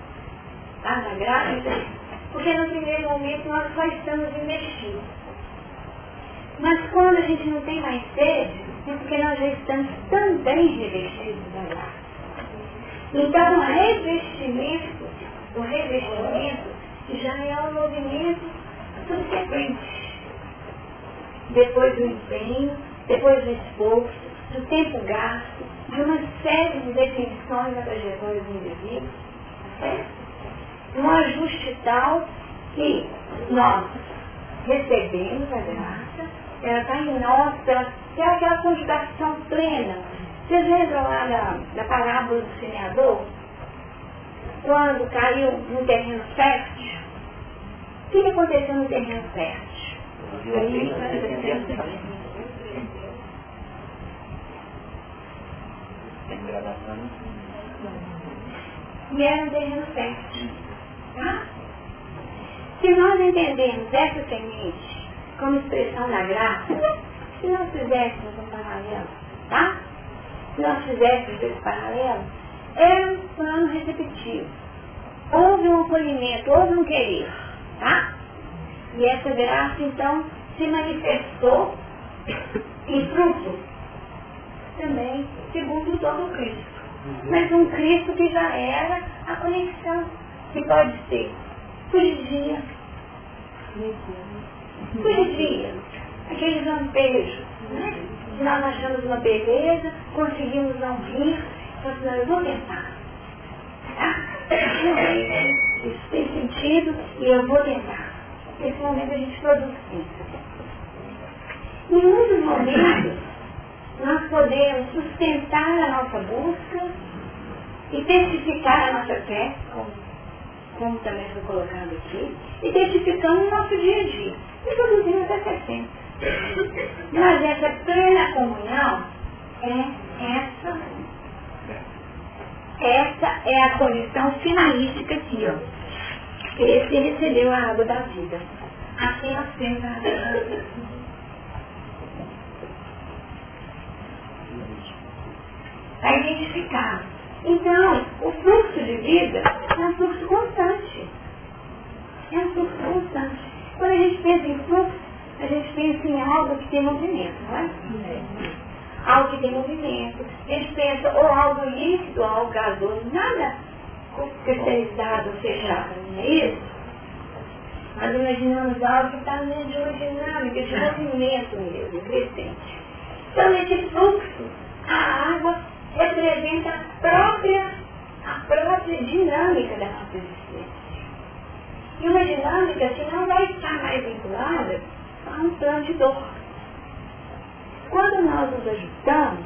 tá? da graça, porque no primeiro momento nós só estamos investidos. Mas quando a gente não tem mais sede, é porque nós já estamos também revestidos da graça. Então, o revestimento, o revestimento já é um movimento subsequente. Depois do empenho, depois do esforço, do tempo gasto, de uma série de definições da trajetória do indivíduo? Um ajuste tal que nós recebemos a graça, ela está em nós, ela, é aquela conjugação plena. Vocês lembram lá da, da parábola do semeador? Quando caiu no terreno fértil? O que aconteceu no terreno fértil? E era um terreno fértil. Tá? Se nós entendemos essa semente como expressão da graça, se nós fizéssemos um paralelo, tá? Se nós fizéssemos esse paralelo, era um plano receptivo. Houve um acolhimento, houve um querer, tá? E essa graça, então, se manifestou em fruto também, segundo o dom do Cristo. Mas um Cristo que já era a conexão, que pode ser poesia, poesia, aquele lampejo, né? Nós achamos uma beleza, conseguimos não rir, mas eu vou tentar. Tá? Isso tem sentido e eu vou tentar. Nesse momento a gente produz isso. Em muitos momentos, nós podemos sustentar a nossa busca e testificar a nossa fé, como, como também foi colocado aqui, e testificando o nosso dia a dia. E produzimos essência. Mas essa plena comunhão é essa. Essa é a condição finalística aqui, ó. Esse recebeu a água da vida. Assim nós temos a água da vida. Está identificado. Então, o fluxo de vida é um fluxo constante. É um fluxo constante. Quando a gente pensa em fluxo, a gente pensa em algo que tem movimento, não é? Algo que tem movimento. A gente pensa ou algo líquido, ou algo gasoso, nada cristalizado, fechado, não é isso? Nós imaginamos algo que está dentro de uma dinâmica, de movimento mesmo, crescente. Então, esse fluxo, a água representa a própria, a própria dinâmica da nossa existência. E uma dinâmica que não vai estar mais vinculada a um plano de dor. Quando nós nos ajustamos,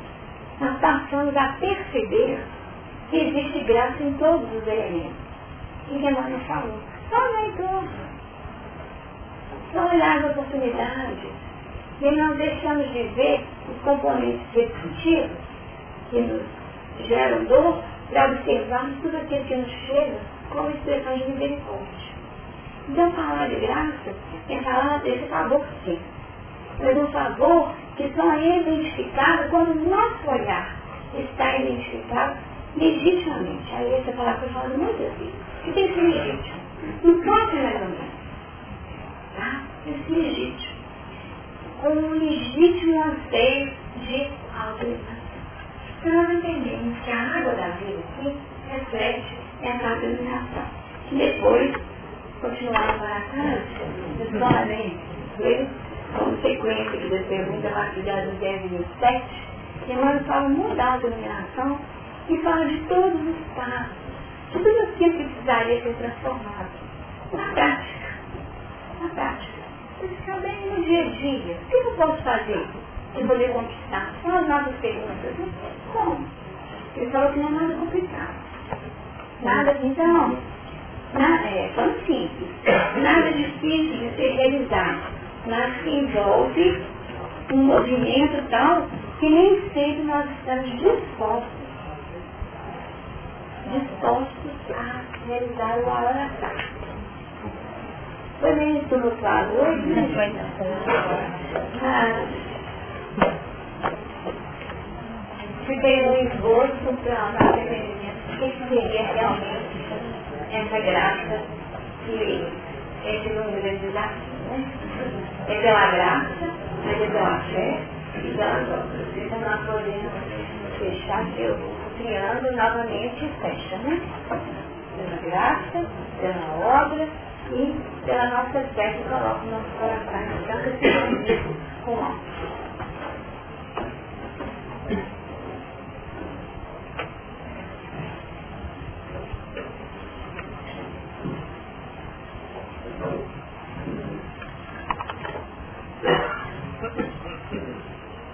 nós passamos a perceber que existe graça em todos os elementos. E Emmanuel falou, só nem todos. Só olhar as oportunidades. E nós deixamos de ver os componentes repetitivos que nos geram dor para observarmos tudo aquilo que nos chega como expressão de misericórdia. Então falar de graça é falar desse favor sim. Mas um favor que só é identificado quando o nosso olhar está identificado legitimamente. Aí essa palavra foi falada muitas vezes. Que tem que ser legítimo. Não pode mais ou menos. Tá? Tem que ser legítimo. Com um legítimo anseio de autorização. Então nós entendemos que a água da vida aqui reflete essa autorização. Que depois continuar para trás, pessoalmente, veio como sequência que das perguntas a partir das 10 e 27, Emmanuel fala muito da autoiluminação e fala de todos os passos, de tudo aquilo que precisaria ser transformado. Na prática. Na prática. Você ficar bem no dia a dia. O que eu posso fazer para poder conquistar? São as nossas perguntas. Como? Ele falou que não é nada complicado. Nada, então, nada, é, falando simples, nada difícil de ser realizado, mas que envolve um movimento tal que nem sempre nós estamos dispostos, dispostos a realizar o tarde. Foi bem tumultuado hoje, né? Ah, fiquei no esboço para dar arrependimento, o que seria realmente essa graça que é de número de né? É pela graça, mas é pela fé e pelas obras. Então nós podemos fechar que eu criando novamente fecha, né? Pela graça, pela obra e pela nossa fé que coloca o nosso coração. Então que se com alto.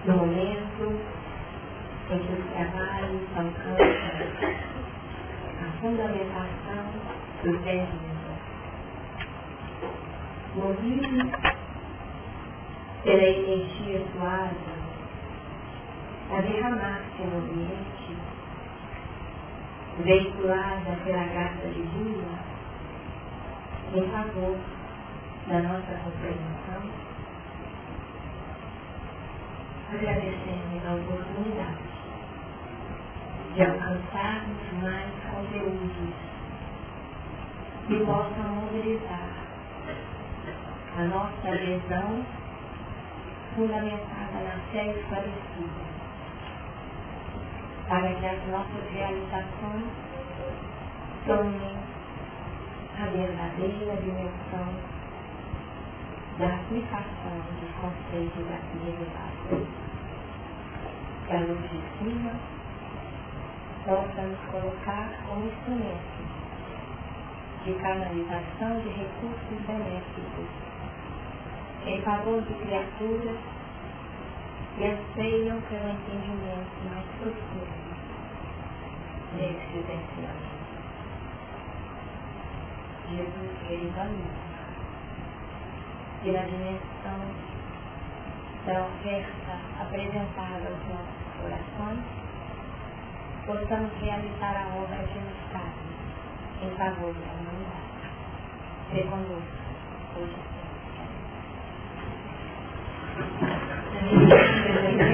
no momento em que os trabalhos alcançam a fundamentação do terreno. Movidos pela energia suave a derramar-se no ambiente, veiculada pela graça divina, em favor da nossa compreensão, agradecendo a oportunidade de alcançarmos mais conteúdos que possam mobilizar a nossa adesão fundamentada na fé esclarecida, para que as nossas realizações tomem a verdadeira dimensão da aplicação dos conceitos aqui revelados. Que a luz de cima possa nos colocar como instrumento de canalização de recursos benéficos em favor de criaturas que anseiam pelo entendimento mais profundo desse existencial. Jesus, querido amigo, na dimensão da oferta apresentada aos nossos corações, possamos realizar a obra de Estado em favor da humanidade. Se conosco, hoje sempre.